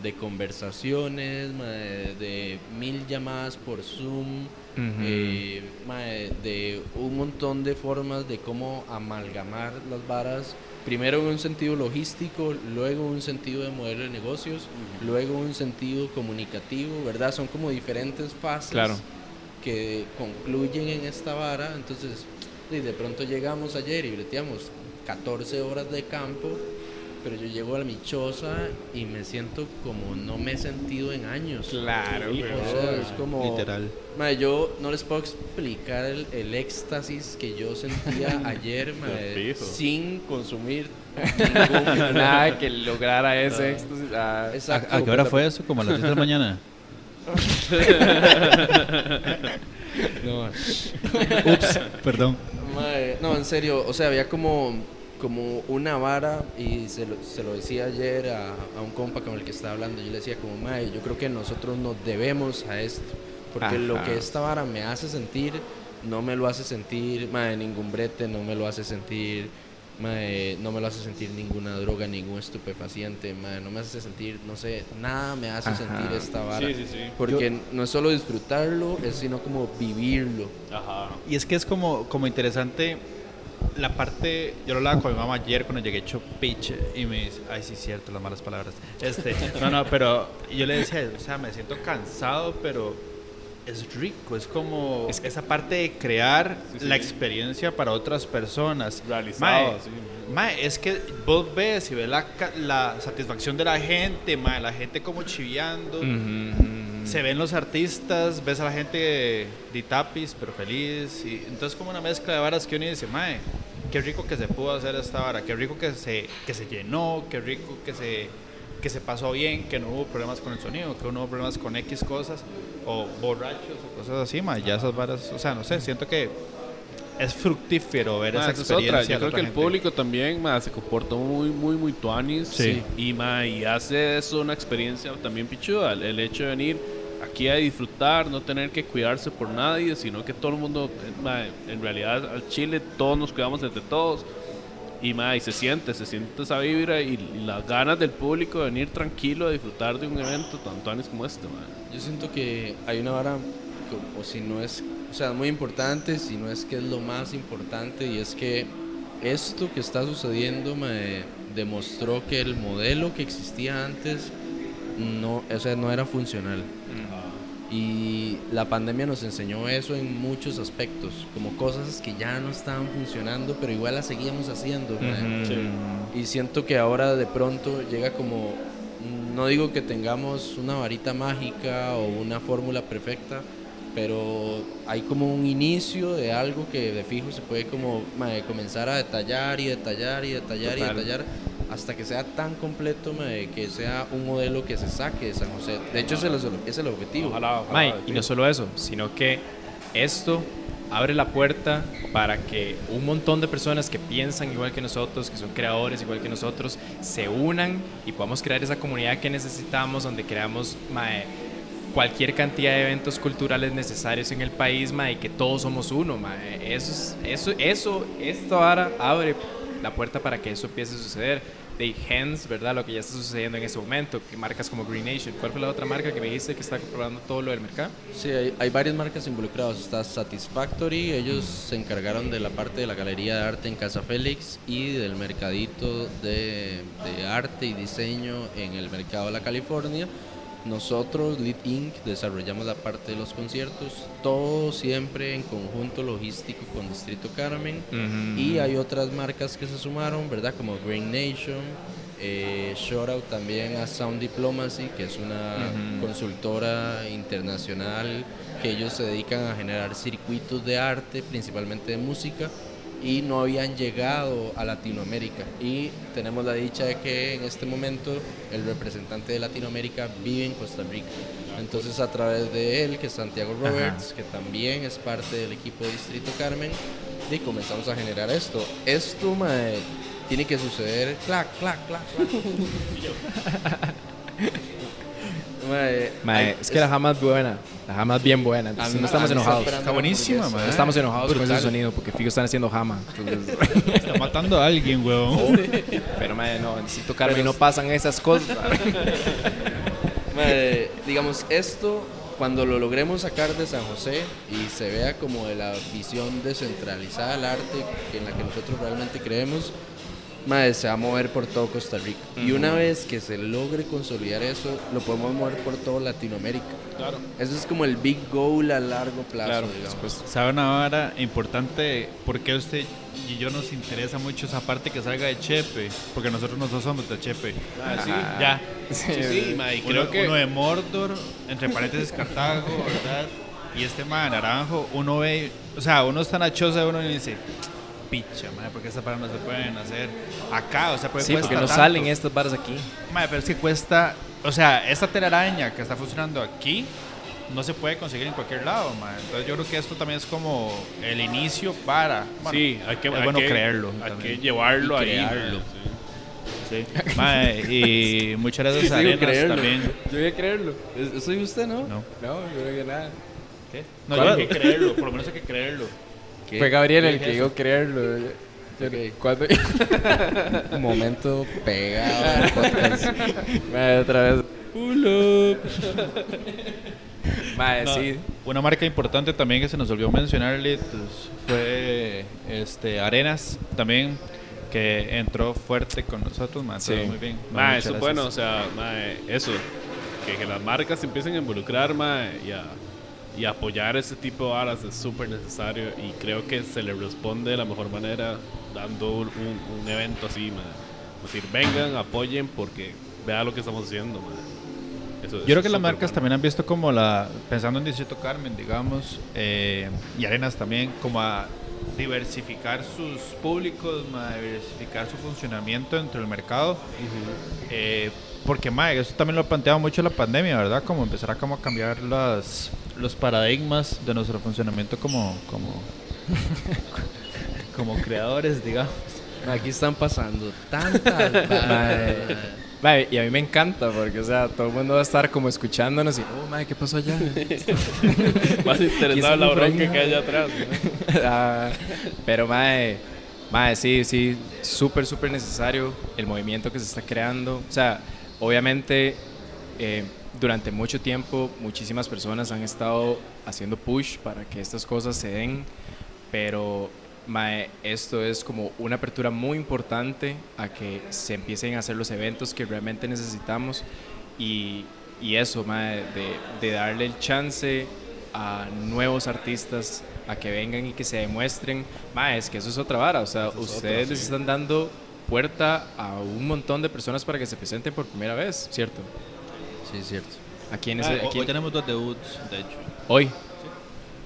de conversaciones, ma, de, de mil llamadas por Zoom, eh, ma, de un montón de formas de cómo amalgamar las varas. Primero en un sentido logístico, luego en un sentido de modelo de negocios, luego en un sentido comunicativo, ¿verdad? Son como diferentes fases Claro. que concluyen en esta vara. Entonces, y de pronto llegamos ayer y breteamos 14 horas de campo, pero yo llego a mi choza y me siento como no me he sentido en años. Claro, O sea, es como... Literal. Mae, yo no les puedo explicar el, el éxtasis que yo sentía ayer fijo. sin consumir ningún... Nada que lograra ese éxtasis. ah, ¿A, Exacto, a qué hora fue eso? ¿Como a las 10 de la mañana? No, Ups, perdón. Mae, no, en serio, o sea, había como, como una vara y se lo, se lo decía ayer a, a un compa con el que estaba hablando, yo le decía como, mae, yo creo que nosotros nos debemos a esto, porque lo que esta vara me hace sentir, no me lo hace sentir, mae, ningún brete, no me lo hace sentir, mae, no me lo hace sentir ninguna droga, ningún estupefaciente, mae, no me hace sentir, no sé, nada me hace Ajá. sentir esta vara. Sí, sí, sí. Porque no es solo disfrutarlo, es sino como vivirlo. Ajá. Y es que es como, como interesante la parte. Yo lo hablaba con mi mamá ayer cuando llegué hecho pitch y me dice, ay, sí, cierto, las malas palabras. Este, no, no, pero yo le decía, o sea, me siento cansado, pero es rico, es como Es que- esa parte de crear Sí, sí. la experiencia para otras personas. Realizado, Mae, es que vos ves y ves la, la satisfacción de la gente, mae, la gente como chiviando. Se ven los artistas, ves a la gente de tapis, pero feliz. Y entonces como una mezcla de varas que uno dice, mae, qué rico que se pudo hacer esta vara, qué rico que se, que se llenó, qué rico que se, que se pasó bien, que no hubo problemas con el sonido, que no hubo problemas con X cosas, o borrachos o cosas así, mae, ya esas varas, o sea, no sé, siento que es fructífero ver Ma, esa esa es experiencia. Yo creo que otra el gente. público también ma, se comportó muy, muy, muy tuanis. Sí. Y, ma, y hace eso una experiencia también pichuda. El, hecho de venir aquí a disfrutar, no tener que cuidarse por nadie, sino que todo el mundo, ma, en realidad al Chile todos nos cuidamos entre todos. Y, ma, y se siente, se siente esa vibra y, las ganas del público de venir tranquilo a disfrutar de un evento tan tuanis como este. ma. Yo siento que hay una vara, o si no es, o sea, muy importante, si no es que es lo más importante, y es que esto que está sucediendo me demostró que el modelo que existía antes no, o no era funcional. Y la pandemia nos enseñó eso en muchos aspectos, como cosas que ya no estaban funcionando, pero igual las seguíamos haciendo. Ujú. Y siento que ahora de pronto llega como, no digo que tengamos una varita mágica o una fórmula perfecta, pero hay como un inicio de algo que de fijo se puede como comenzar a detallar y detallar y detallar y detallar hasta que sea tan completo mae, que sea un modelo que se saque de San José. De hecho, ese es el, objetivo. Ojalá, ojalá, Mae, y no solo eso, sino que esto abre la puerta para que un montón de personas que piensan igual que nosotros, que son creadores igual que nosotros, se unan y podamos crear esa comunidad que necesitamos, donde creamos mae, cualquier cantidad de eventos culturales necesarios en el país, mae, y que todos somos uno. mae. Eso, es- eso, eso, esto ahora abre la puerta para que eso empiece a suceder. De Hens, ¿verdad? Lo que ya está sucediendo en ese momento, que marcas como Green Nation. ¿Cuál fue la otra marca que me dijiste que está comprobando todo lo del mercado? Sí, hay, hay varias marcas involucradas. Está Satisfactory, ellos se encargaron de la parte de la galería de arte en Casa Félix y del mercadito de, de arte y diseño en el mercado de la California. Nosotros, Lead Inc., desarrollamos la parte de los conciertos, todo siempre en conjunto logístico con Distrito Carmen. Y hay otras marcas que se sumaron, ¿verdad? Como Green Nation, eh, shout out también a Sound Diplomacy, que es una consultora internacional que ellos se dedican a generar circuitos de arte, principalmente de música, y no habían llegado a Latinoamérica. Y tenemos la dicha de que en este momento el representante de Latinoamérica vive en Costa Rica. Entonces a través de él, que es Santiago Roberts, que también es parte del equipo de Distrito Carmen, y comenzamos a generar esto. Esto mae, tiene que suceder, clac, clac, clac, clac. Mae, es que la jama es buena, la jama es bien buena, entonces no estamos enojados. Está buenísima, mae. Estamos enojados con ese Brutal. sonido porque Figo están haciendo jama. entonces- Está matando a alguien, weón. pero mae, no, necesito tocarme y no pasan esas cosas. Mae, digamos, esto cuando lo logremos sacar de San José y se vea como de la visión descentralizada del arte en la que nosotros realmente creemos, mae, se va a mover por todo Costa Rica. Y una vez que se logre consolidar eso, lo podemos mover por toda Latinoamérica. Claro. Eso es como el big goal a largo plazo, Claro, digamos. ¿Sabe una vara importante? porque usted y yo nos interesa mucho esa parte que salga de Chepe? Porque nosotros no somos de Chepe. Ah, sí. Ya. Sí, sí, ma, y Uno, creo que uno de Mordor, entre paréntesis Cartago, ¿verdad? Y este ma naranjo, uno ve, o sea, uno está en la choza de uno y dice, picha, madre, porque estas varas no se pueden hacer acá, o sea, pues Sí, porque no tanto. salen estas barras aquí. Madre, pero es que cuesta, o sea, esta telaraña que está funcionando aquí no se puede conseguir en cualquier lado, madre. Entonces yo creo que esto también es como el inicio para, bueno, sí, hay que, es hay bueno que- creerlo. Hay también. que llevarlo Y ahí. crearlo. sí. Sí. Mae, y muchas gracias a Arenas creerlo. también. Yo voy a creerlo. ¿Es- ¿Soy usted, no? No. No, yo creo que nada. ¿Qué? No, yo hay que creerlo, por lo menos hay que creerlo. ¿Qué? Fue Gabriel ¿Qué el es que eso? dijo creerlo. Ok. ¿Cuándo? Un momento pegado al podcast. Mae, otra vez. Pull up. Mae, No, sí. Una marca importante también que se nos olvidó mencionarle pues, fue este, Arenas también, que entró fuerte con nosotros, mae, Sí. muy bien. Ma, eso es gracias. bueno, o sea, ma, eso, que, que las marcas se empiecen a involucrar ma, y, a, y apoyar ese tipo de varas es súper necesario y creo que se le responde de la mejor manera dando un, un- un evento así, ma. Es decir, vengan, apoyen porque vea lo que estamos haciendo. ma. Eso- Yo eso creo que las marcas bueno. también han visto como la, pensando en Distrito Carmen, digamos, eh, y Arenas también, como a diversificar sus públicos, ma, diversificar su funcionamiento dentro del mercado. Eh, porque, ma, eso también lo ha planteado mucho la pandemia, ¿verdad? Como empezar a, como a cambiar las, los paradigmas de nuestro funcionamiento como, como, Como creadores, digamos. Aquí están pasando tantas y a mí me encanta porque, o sea, todo el mundo va a estar como escuchándonos y, oh, mae, ¿qué pasó allá? Más interesado la bronca que hay allá atrás. ¿no? Ah, pero, mae, mae, sí, sí, súper, súper necesario el movimiento que se está creando. O sea, obviamente, eh, durante mucho tiempo, muchísimas personas han estado haciendo push para que estas cosas se den, pero mae, esto es como una apertura muy importante a que se empiecen a hacer los eventos que realmente necesitamos y, y eso, mae, de, de darle el chance a nuevos artistas a que vengan y que se demuestren. Mae, es que eso es otra vara, o sea, ustedes les están dando puerta a un montón de personas para que se presenten por primera vez, ¿cierto? Sí, es cierto. Aquí en Ah, ese, hoy- aquí- hoy tenemos dos debuts, de hecho. hoy.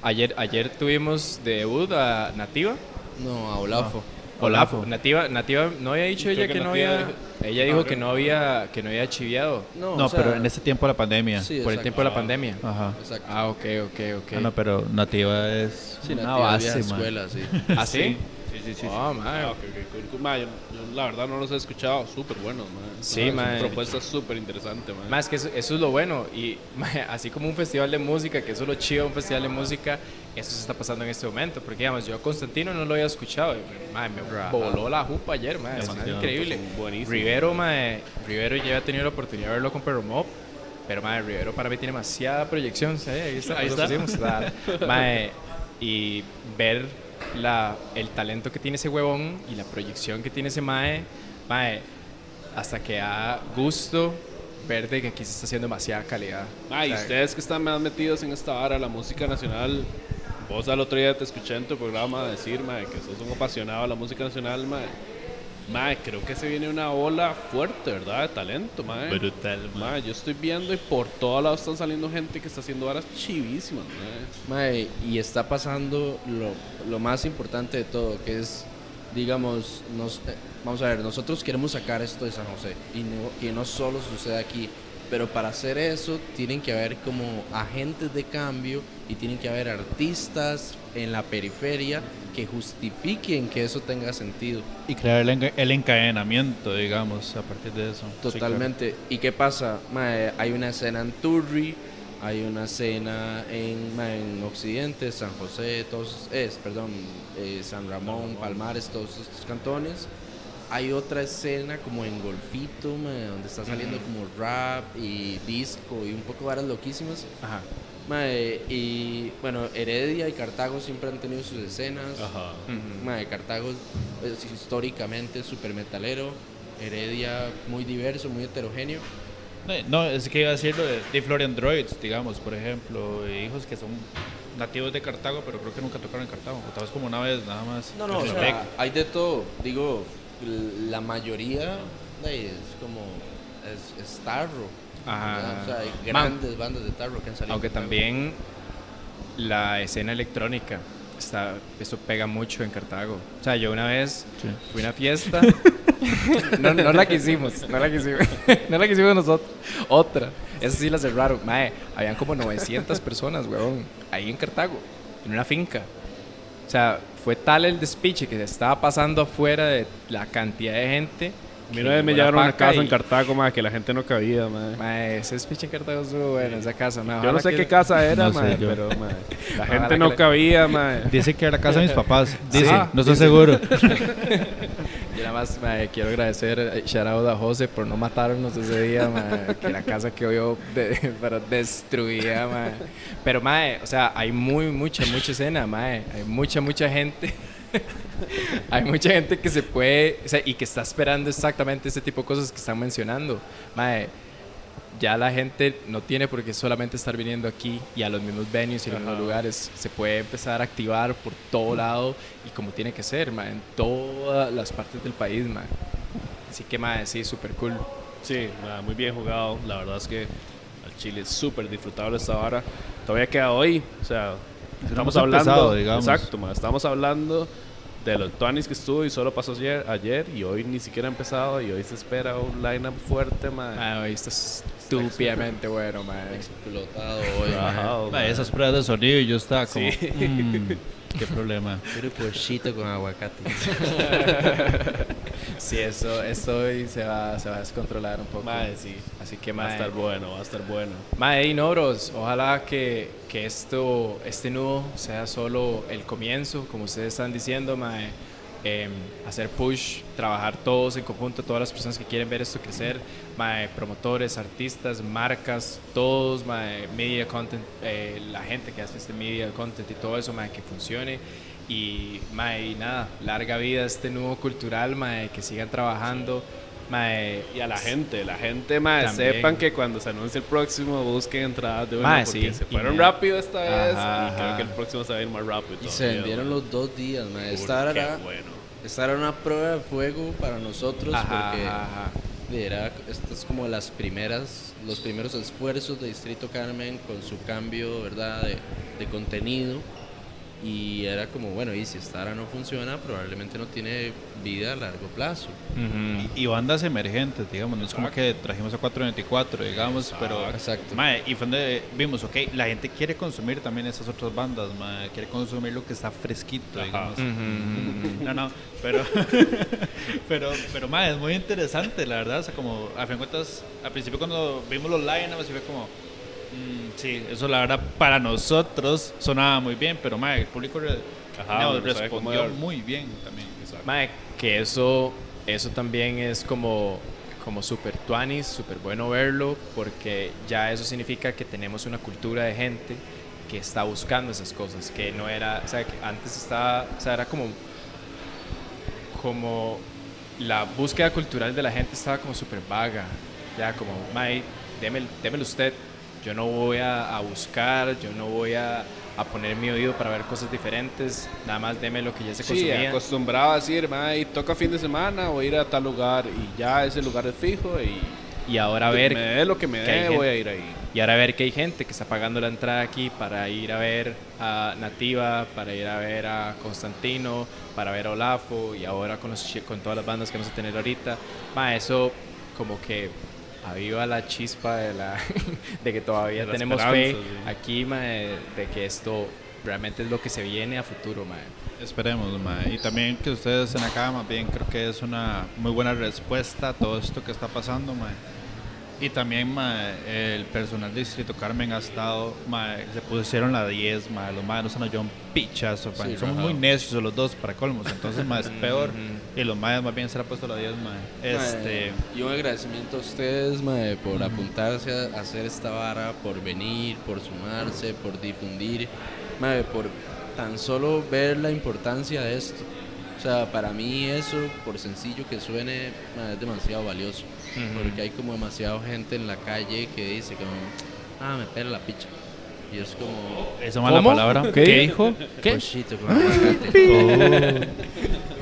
Ayer, ayer tuvimos de debut a Nativa. No, a Olafo. Olafo. Nativa, Nativa no había dicho Creo ella que que no había. dijo- Ella Ah, dijo que no había, que no había chiviado No, No, o sea, pero en ese tiempo de la pandemia. Sí, por el tiempo de la pandemia. Ajá. Exacto. Ah, ok, ok, ok. Ah, no, pero Nativa es Sí, una Nativa base, man. escuela, sí. ¿Ah, sí? Sí, sí, sí. Oh, mae. Ah, ok, ok, cool, cool. Ma, yo, yo la verdad no los he escuchado, súper buenos, ma. Sí, Son ma. propuestas súper interesantes, ma. Más que eso, eso es lo bueno. Y mae, así como un festival de música, que eso es lo chido, un festival de música, eso se está pasando en este momento. Porque, digamos, yo a Constantino no lo había escuchado. y, mae, me voló la jupa ayer, suena sí, increíble. son buenísimos. Rivero, mae, Rivero ya he tenido la oportunidad de verlo con Perro Mob. Pero, mae, Rivero para mí tiene demasiada proyección. ¿sí? Ahí está. Ahí lo está. Mae, y ver la, el talento que tiene ese huevón y la proyección que tiene ese mae, mae, hasta que da gusto ver de que aquí se está haciendo demasiada calidad. Y O sea, ustedes que están más metidos en esta vara, la música nacional, vos al otro día te escuché en tu programa decir, ma, que sos un apasionado de la música nacional, ma. Ma, creo que se viene una ola fuerte, ¿verdad? De talento, ma. Brutal, Ma, yo estoy viendo y por todos lados están saliendo gente que está haciendo varas chivísimas, ma. Mae, y está pasando lo, lo más importante de todo, que es, digamos, nos, eh, vamos a ver, nosotros queremos sacar esto de San José y no, que no solo suceda aquí, pero para hacer eso tienen que haber como agentes de cambio y tienen que haber artistas en la periferia que justifiquen que eso tenga sentido. Y crear el, el encadenamiento, digamos, a partir de eso. Sí, Totalmente. ¿Y qué pasa? Mae, hay una escena en Turri, hay una escena en, mae, en Occidente, San José, todos, es, perdón, eh, San Ramón, Palmares, todos estos cantones. Hay otra escena como en Golfito, mae, donde está saliendo como rap y disco y un poco de varas loquísimas. Ajá. Mae, y bueno, Heredia y Cartago siempre han tenido sus escenas. Ajá. Mae, Cartago es históricamente súper metalero. Heredia muy diverso, muy heterogéneo. No, es que iba a decir lo de, de Florian Droids, digamos, por ejemplo, eh, hijos que son nativos de Cartago, pero creo que nunca tocaron en Cartago, o tal vez como una vez nada más. No, no, o sea, hay de todo. Digo, la mayoría es como. Es, es tarro. Ajá. O sea, hay Man, grandes bandas de tarro que han salido. Aunque también la escena electrónica, está, eso pega mucho en Cartago. O sea, yo una vez Sí. fui a una fiesta. no, no la quisimos, no la quisimos. no la quisimos nosotros. Otra. Esa sí la cerraron. Mae, habían como 900 personas, weón, ahí en Cartago, en una finca. O sea, fue tal el despiche que se estaba pasando afuera de la cantidad de gente. A mí que una vez me llegaron a una casa en y- Cartago, ma, que la gente no cabía. Mae, ese despiche en Cartago estuvo bueno, esa casa. mae, Yo no sé que- qué casa era, No pero la gente no cabía, ma. Dice que era la casa de mis papás. Dice, Ah, no estoy seguro. Yo nada más mae, quiero agradecer eh, shout out a José por no matarnos ese día, mae, que la casa que yo de, pero destruida, mae. Pero mae, o sea, hay muy mucha mucha escena, mae, hay mucha mucha gente. Hay mucha gente que se puede, o sea, y que está esperando exactamente ese tipo de cosas que están mencionando. Mae, ya la gente no tiene por qué solamente estar viniendo aquí y a los mismos venues y a los mismos lugares. Se puede empezar a activar por todo lado y como tiene que ser, ma, en todas las partes del país, ma. Así que, ma, sí, súper cool. Sí, ma, muy bien jugado. La verdad es que al Chile es súper disfrutable esta vara. Todavía queda hoy. O sea, estamos hablando. empezado, digamos. Exacto, ma, estamos hablando de los Tuanis que estuvo y solo pasó ayer, ayer y hoy ni siquiera ha empezado y hoy se espera un lineup fuerte, ma. Ma, hoy estás, estúpidamente bueno, mae. Explotado hoy, mae. Rajado, Ma, mae. esas pruebas de sonido y yo estaba como, Sí. "Mm, qué problema. Puro pochito con aguacate. Sí, eso, esto hoy se va, se va a descontrolar un poco. Mae, sí. Así que, Va a estar bueno, va a estar bueno. Mae, y no, bros, ojalá que, que esto, este nudo sea solo el comienzo, como ustedes están diciendo, mae. Em, hacer push, trabajar todos en conjunto, todas las personas que quieren ver esto crecer, mae, promotores, artistas, marcas, todos, mae, media content, eh, la gente que hace este media content y todo eso, mae, que funcione. Y, mae, y nada, larga vida este nudo cultural, mae, que sigan trabajando. Mae, Y a la gente, la gente, mae, También. sepan que cuando se anuncie el próximo busquen entradas de uno Mae, porque sí, se fueron rápido esta vez Ajá, y creo que el próximo se va a ir más rápido. Y se vendieron los dos días, mae. Uy, Esta era, bueno. esta era una prueba de fuego para nosotros Ajá, porque era, esta es como las primeras, los primeros esfuerzos de Distrito Carmen con su cambio, ¿verdad? De, de contenido. Y era como, bueno, y si esta ahora no funciona, probablemente no tiene vida a largo plazo. Ujú. Y bandas emergentes, digamos, no es como que trajimos a 424, digamos, pero... Exacto. Mae, y fue donde vimos, ok, la gente quiere consumir también esas otras bandas, mae, quiere consumir lo que está fresquito, Ajá. digamos. Ujú, ujú. No, no, pero, pero, pero, mae, es muy interesante, la verdad, o sea, como, a fin de cuentas, al principio cuando vimos los line-ups, y fue como, mm, sí, eso la verdad, para nosotros sonaba muy bien, pero, mae, el público re- Ajá, no, respondió muy bien también. Mae, que eso, eso también es como, como super tuanis, súper bueno verlo, porque ya eso significa que tenemos una cultura de gente que está buscando esas cosas, que no era, o sea, que antes estaba, o sea, era como, como la búsqueda cultural de la gente estaba como súper vaga, ya como, mae, démelo, démelo usted, yo no voy a, a buscar, yo no voy a, a poner mi oído para ver cosas diferentes, nada más deme lo que ya se Sí, consumía. acostumbrado a decir, mae, toca fin de semana o ir a tal lugar y ya ese lugar es fijo y Y ahora ver me dé lo que me dé, voy a ir ahí. y ahora ver que hay gente que está pagando la entrada aquí para ir a ver a Nativa, para ir a ver a Constantino, para ver a Olafo y ahora con, los con todas las bandas que vamos a tener ahorita. Ma, eso como que aviva la chispa de, la de que todavía De tenemos fe sí. aquí, ma, de, que esto realmente es lo que se viene a futuro, ma. Esperemos, mae. Y también que ustedes estén acá, más bien creo que es una muy buena respuesta a todo esto que está pasando, mae. Y también, mae, el personal de Distrito Carmen ha estado, mae, se pusieron la 10, mae. Los maes nos un pichazo, mae. Sí, Somos muy necios los dos para colmos, entonces, mae, es peor. Y los maes más bien se le ha puesto la 10, mae. Este... Y un agradecimiento a ustedes, por apuntarse a hacer esta vara, por venir, por sumarse, por difundir, por tan solo ver la importancia de esto. O sea, para mí eso, por sencillo que suene, es demasiado valioso. Porque hay como demasiado gente en la calle que dice como, ah, me pela la picha. Y es como, ¿Esa mala ¿Cómo? palabra? ¿Qué? ¿Qué dijo? ¿Qué? "Pochito con aguacate".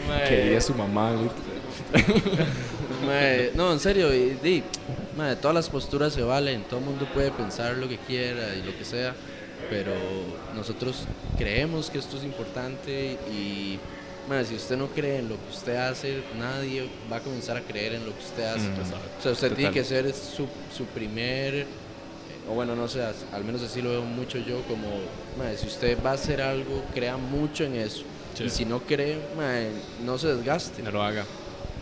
Mae, Quería su mamá. Mae, no, en serio, y, mae, todas las posturas se valen, todo el mundo puede pensar lo que quiera y lo que sea, pero nosotros creemos que esto es importante y mae, si usted no cree en lo que usted hace, nadie va a comenzar a creer en lo que usted hace. O sea, usted tiene que ser su, su primer, eh, o bueno, no sé, al menos así lo veo mucho yo, como, mae, si usted va a hacer algo, crea mucho en eso. Sí. Y si no cree, mae, no se desgaste. No lo haga.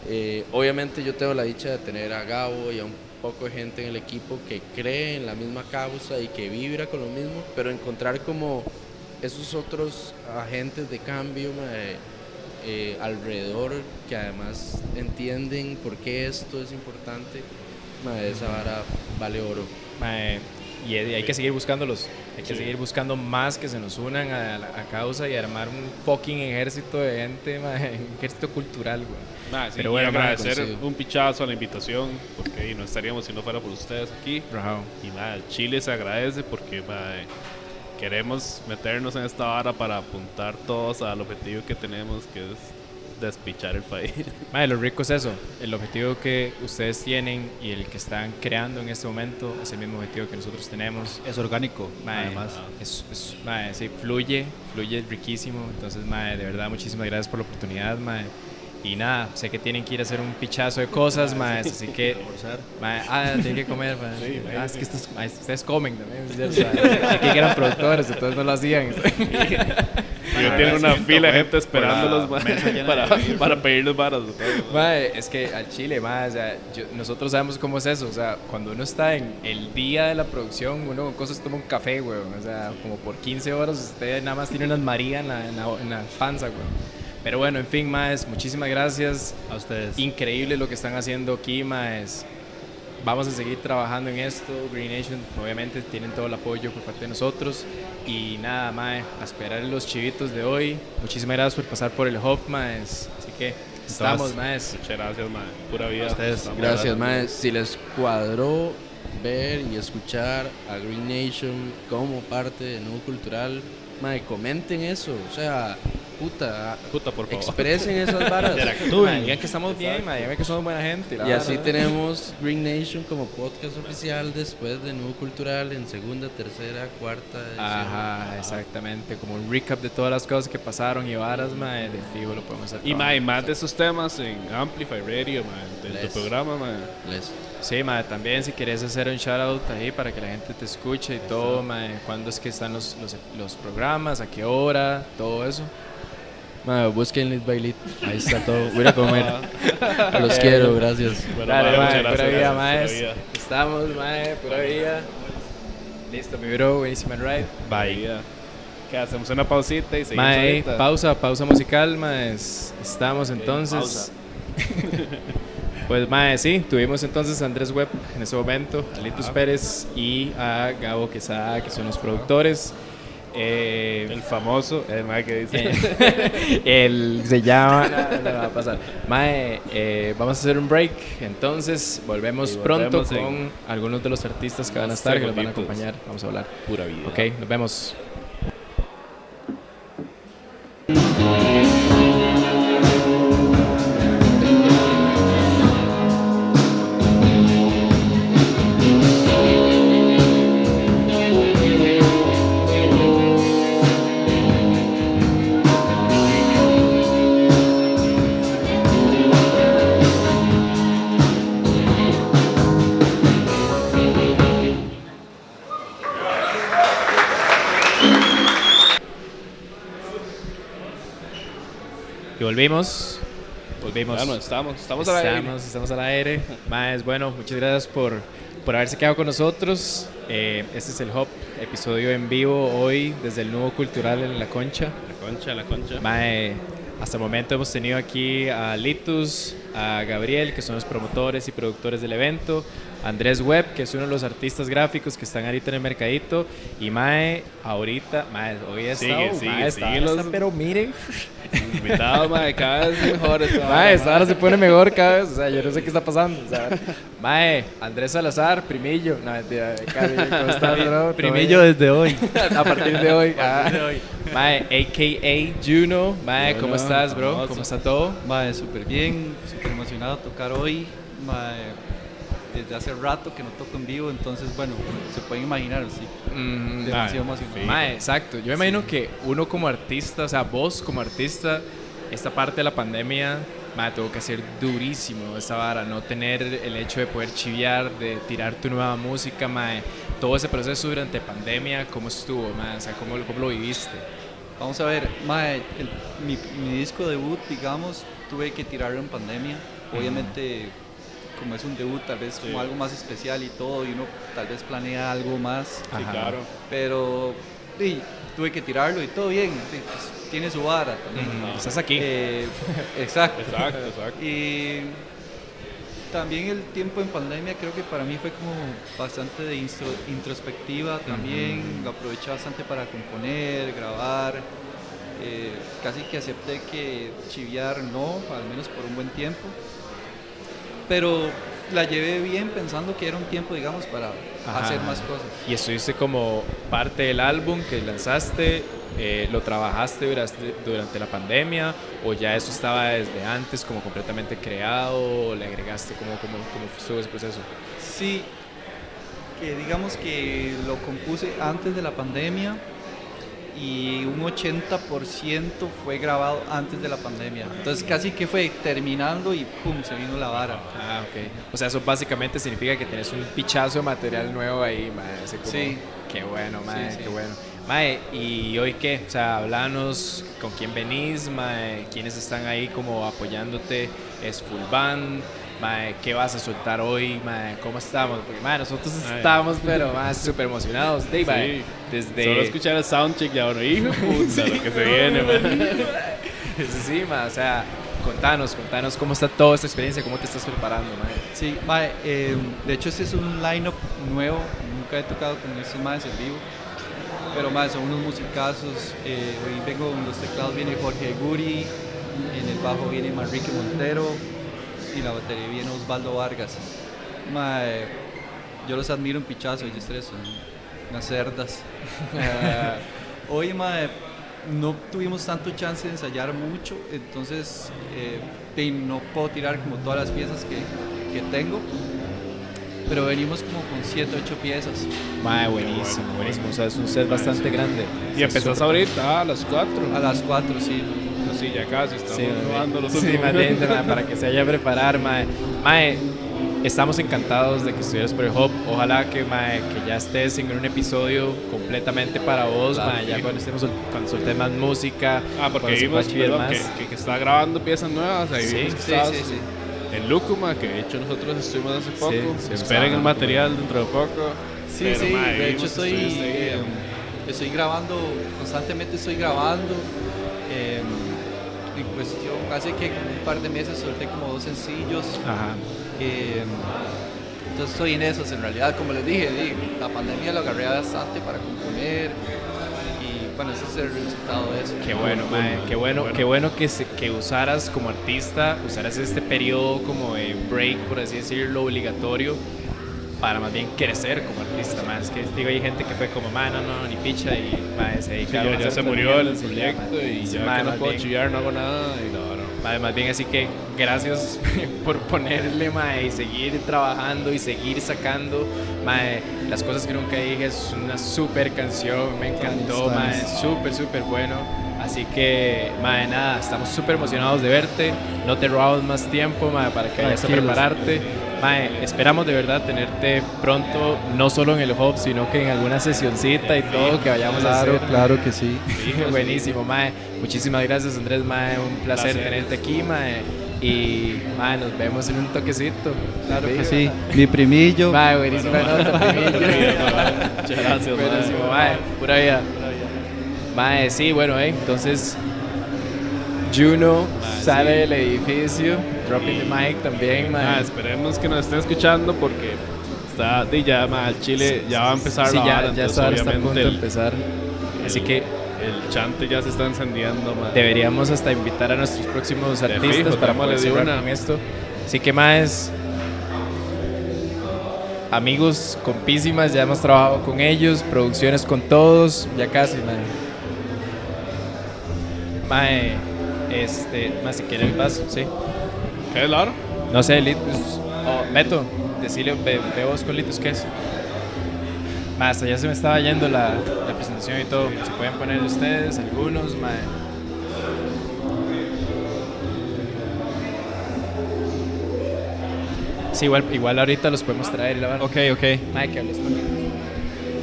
Eh, obviamente yo tengo la dicha de tener a Gabo y a un poco de gente en el equipo que cree en la misma causa y que vibra con lo mismo, pero encontrar como esos otros agentes de cambio mae, eh, alrededor que además entienden por qué esto es importante, mae, esa vara vale oro. Mae, y hay que seguir buscándolos. Hay que seguir buscando más que se nos unan a, la a causa y armar un fucking ejército de gente, mae, un ejército cultural, güey. Sí, Pero bueno, agradecer coincido. un pichazo a la invitación, porque no estaríamos si no fuera por ustedes aquí. Y mae, Chile se agradece porque mae, queremos meternos en esta vara para apuntar todos al objetivo que tenemos, que es despichar el país. Mae, lo rico es eso. El objetivo que ustedes tienen y el que están creando en este momento es el mismo objetivo que nosotros tenemos. Es orgánico, Mae, además. es, es- mae, sí, fluye, fluye riquísimo. Entonces, mae, de verdad, muchísimas gracias por la oportunidad, mae. Y nada, sé que tienen que ir a hacer un pichazo de cosas, más, así que... mae, ah, tienen que comer, mae. Ah, es que estos- mae, ustedes comen también. Sé que eran productores, entonces no lo hacían. Y yo tienen una fila de güey, gente esperándolos para, amigos. para pedirles varas. Mae, es que al chile, mae, o sea, yo- nosotros sabemos cómo es eso, o sea, cuando uno está en el día de la producción, uno con cosas toma un café, weón, o sea, como por 15 horas usted nada más tiene unas María en la, en la- en la panza, weón. Pero bueno, en fin, maes, muchísimas gracias. A ustedes. Increíble lo que están haciendo aquí, maes. Vamos a seguir trabajando en esto. Green Nation, obviamente, tienen todo el apoyo por parte de nosotros. Y nada, mae, a esperar los chivitos de hoy. Muchísimas gracias por pasar por el hub, maes. Así que estamos, maes. Muchas gracias, ma. Pura vida. ustedes. Estamos Gracias, hablando. mae. Si les cuadró ver y escuchar a Green Nation como parte de Nuevo Cultural, mae, comenten eso. O sea, puta, Puta, por favor. expresen esas varas. Mae, digan que estamos bien, digan que somos buena gente. la Y así verdad. tenemos Green Nation como podcast oficial después de Nuevo Cultural en segunda, tercera, cuarta edición. Ajá, exactamente. Como un recap de todas las cosas que pasaron y varas, mae, de fijo lo podemos hacer. Y ma, y más de esos temas en Amplify Radio, ma, de Les. tu programa, ma. Les- Sí, mae, también si quieres hacer un shout out ahí para que la gente te escuche y todo, mae, cuándo es que están los, los, los programas, a qué hora, todo eso. Mae, busquen Lit by Lit. Ahí está todo. Voy a comer. Los quiero, gracias. Bueno, Dale, ma, mae, muchas pura gracias, vida, gracias, maes. pura vida. Estamos, mae, pura vida. Listo, mi bro, buenísima ride. Vida. Que hacemos una pausita y seguimos Mae, ahorita. pausa, pausa musical, maes. Estamos entonces. Pues, mae, sí, tuvimos entonces a Andrés Webb en ese momento, a Litus Pérez y a Gabo Quesada, que son los productores. Eh, El famoso, el ma que dice. eh, se llama. No, no va a pasar. Mae, eh, vamos a hacer un break. Entonces, volvemos, pronto con algunos de los artistas que van a estar, que nos van a acompañar. Vamos a hablar. Pura vida. Ok, nos vemos. Volvimos. Volvimos. Bueno, estamos, estamos, a la Estamos, estamos al aire. Más bueno, muchas gracias por, por haberse quedado con nosotros. Eh, este es el Hop, episodio en vivo hoy desde el Nuevo Cultural en La Concha. La concha, la concha. Mae, hasta el momento hemos tenido aquí a Litus, a Gabriel, que son los promotores y productores del evento, Andrés Webb, que es uno de los artistas gráficos que están ahorita en el mercadito, y Mae, ahorita, Mae, hoy ha Sigue, estado, sigue, mae, está- sigue los- está- pero miren, Invitado, ma, cada vez mejor. esta Mae, vara, esta ma. hora se pone mejor cada vez. O sea, yo no sé qué está pasando. O sea, mae, Andrés Salazar, primillo. No, mentira, ¿cómo estás, bro? ¿Todo Primillo desde hoy. A partir de hoy. ah. Mae, a.k.a. Juno. Mae, ¿cómo estás, bro? famoso. ¿Cómo está todo? Mae, súper bien, súper emocionado de tocar hoy. Mae, desde hace rato que no toco en vivo, entonces, bueno, se pueden imaginar, sí. Mm, Demasiado mae, emocionado. Mae, exacto. Yo me imagino que uno como artista, o sea, vos como artista, esta parte de la pandemia, mae, tuvo que ser durísimo esa vara, no tener el hecho de poder chiviar, de tirar tu nueva música, mae. Todo ese proceso durante pandemia, ¿cómo estuvo, mae? O sea, ¿cómo, cómo lo viviste? Vamos a ver, mae, el- mi, mi disco debut, digamos, tuve que tirarlo en pandemia. Obviamente, como es un debut, tal vez como algo más especial y todo, y uno tal vez planea algo más. Sí, Ajá. claro. Pero sí, tuve que tirarlo y todo bien, sí, pues, tiene su vara también. Mm, Estás aquí. Eh, exacto. Exacto, exacto. Y también el tiempo en pandemia creo que para mí fue como bastante de instro- introspectiva también, lo aproveché bastante para componer, grabar, eh, casi que acepté que chiviar no, al menos por un buen tiempo, pero la llevé bien pensando que era un tiempo, digamos, para Ajá. hacer más cosas. Y estuviste como parte del álbum que lanzaste, eh, lo trabajaste durante, durante la pandemia o ya eso estaba desde antes como completamente creado o le agregaste como, como, como estuvo ese proceso. Sí, que digamos que lo compuse antes de la pandemia y un 80% fue grabado antes de la pandemia. Entonces casi que fue terminando y pum, se vino la vara. Ah, ok. O sea, eso básicamente significa que tienes un pichazo de material nuevo ahí, mae. Así como, Sí. Qué bueno, mae, Sí, sí. qué bueno. Mae, ¿y hoy qué? O sea, hablanos con quién venís, mae, quiénes están ahí como apoyándote, es full band, mae, ¿qué vas a soltar hoy, mae? ¿Cómo estamos? Porque, mae, nosotros estamos, pero, más súper emocionados, mae, Sí. Desde... Solo escuchar el soundcheck ya uno, hijo puta, lo que se viene, man. Sí, sí, mae, o sea, contanos, contanos cómo está toda esta experiencia, cómo te estás preparando, mae. Sí, mae, eh, de hecho este es un line-up nuevo, nunca he tocado con estos maes en vivo, pero más son unos musicazos. eh, hoy vengo en los teclados viene Jorge Guri, en el bajo viene Manrique Montero y la batería viene Osvaldo Vargas. Mae, yo los admiro un pichazo, ellos tres son unas cerdas. Hoy, mae, no tuvimos tanto chance de ensayar mucho, entonces eh, no puedo tirar como todas las piezas que, que tengo, pero venimos como con 7, 8 piezas. Mae, buenísimo, buenísimo, o sea, es un set bastante grande. Y empezás ahorita a las 4. A las 4, sí. Sí, ya casi estamos Sí, probando los sí, últimos mae, para que se vaya a preparar, mae. Mae, estamos encantados de que estuvieras por el Hub. Ojalá que, mae, que ya estés en un episodio completamente para vos, Claro, mae, ya cuando estemos cuando soltes más música. Ah, porque vimos perdón, más. que, que, que está grabando piezas nuevas. Ahí Sí, vimos que Sí, estabas sí, sí. en Lúcuma, que de hecho nosotros estuvimos hace poco. sí, Esperen el material dentro de poco. Sí, Pero, sí, mae, de hecho estoy, eh, estoy grabando, constantemente estoy grabando. eh, en cuestión, hace que un par de meses solté como dos sencillos. Ajá. Eh, entonces estoy en esos, en realidad, como les dije, di, la pandemia lo agarré bastante para componer y bueno, ese es el resultado de eso. Qué bueno, mae, qué bueno, qué bueno que, se- que usaras como artista, usaras este periodo como de break, por así decirlo, obligatorio, para más bien crecer como artista, más que digo, hay gente que fue como, mae, no, no, ni picha, y mae, se sí, dedicaron ya, a ya hacer se murió el ya, proyecto y Sí, ya que no puedo chillar, no hago nada. Y no, Mae, más bien así que gracias por ponerle, mae, y seguir trabajando y seguir sacando, mae, las cosas que nunca dije, es una super canción, me encantó, mae, súper, súper bueno. Así que, mae, nada, estamos súper emocionados de verte, no te robamos más tiempo, mae, para que vayas a prepararte. Mae, esperamos de verdad tenerte pronto, no solo en el hub, sino que en alguna sesioncita y todo que vayamos a hacer. claro que sí. Buenísimo, Mae. Muchísimas gracias, Andrés, Mae. Un placer, Placer. tenerte aquí, Mae. Y, Mae, nos vemos en un toquecito. Claro que sí. Mi primillo. Mae, buenísima nota, primillo. Muchas gracias, mae. Buenísimo, Mae. Pura vida. Mae, sí, bueno, eh. Entonces, Juno sale del edificio. Dropping the mic también, Mae. Ah, esperemos que nos estén escuchando porque está di, ya ma, el Chile ya va a empezar Sí, la ya, vara, ya entonces está, está a punto de el- empezar. Así el- que el chante ya se está encendiendo, ma. deberíamos hasta invitar a nuestros próximos artistas fijo, para poder de una. con esto. Así que más amigos, compísimas, ya hemos trabajado con ellos, producciones con todos, ya casi, mae. Mae, este, más si quieren vas, sí. ¿Qué es Laura? No sé, Litus, o Beto, decirle, ve, ve vos con Litus, ¿qué es? Hasta ya se me estaba yendo la, la presentación y todo. Se pueden poner ustedes, algunos. Sí, igual, igual ahorita los podemos traer y la verdad. Ok, ok. Mae, que hables.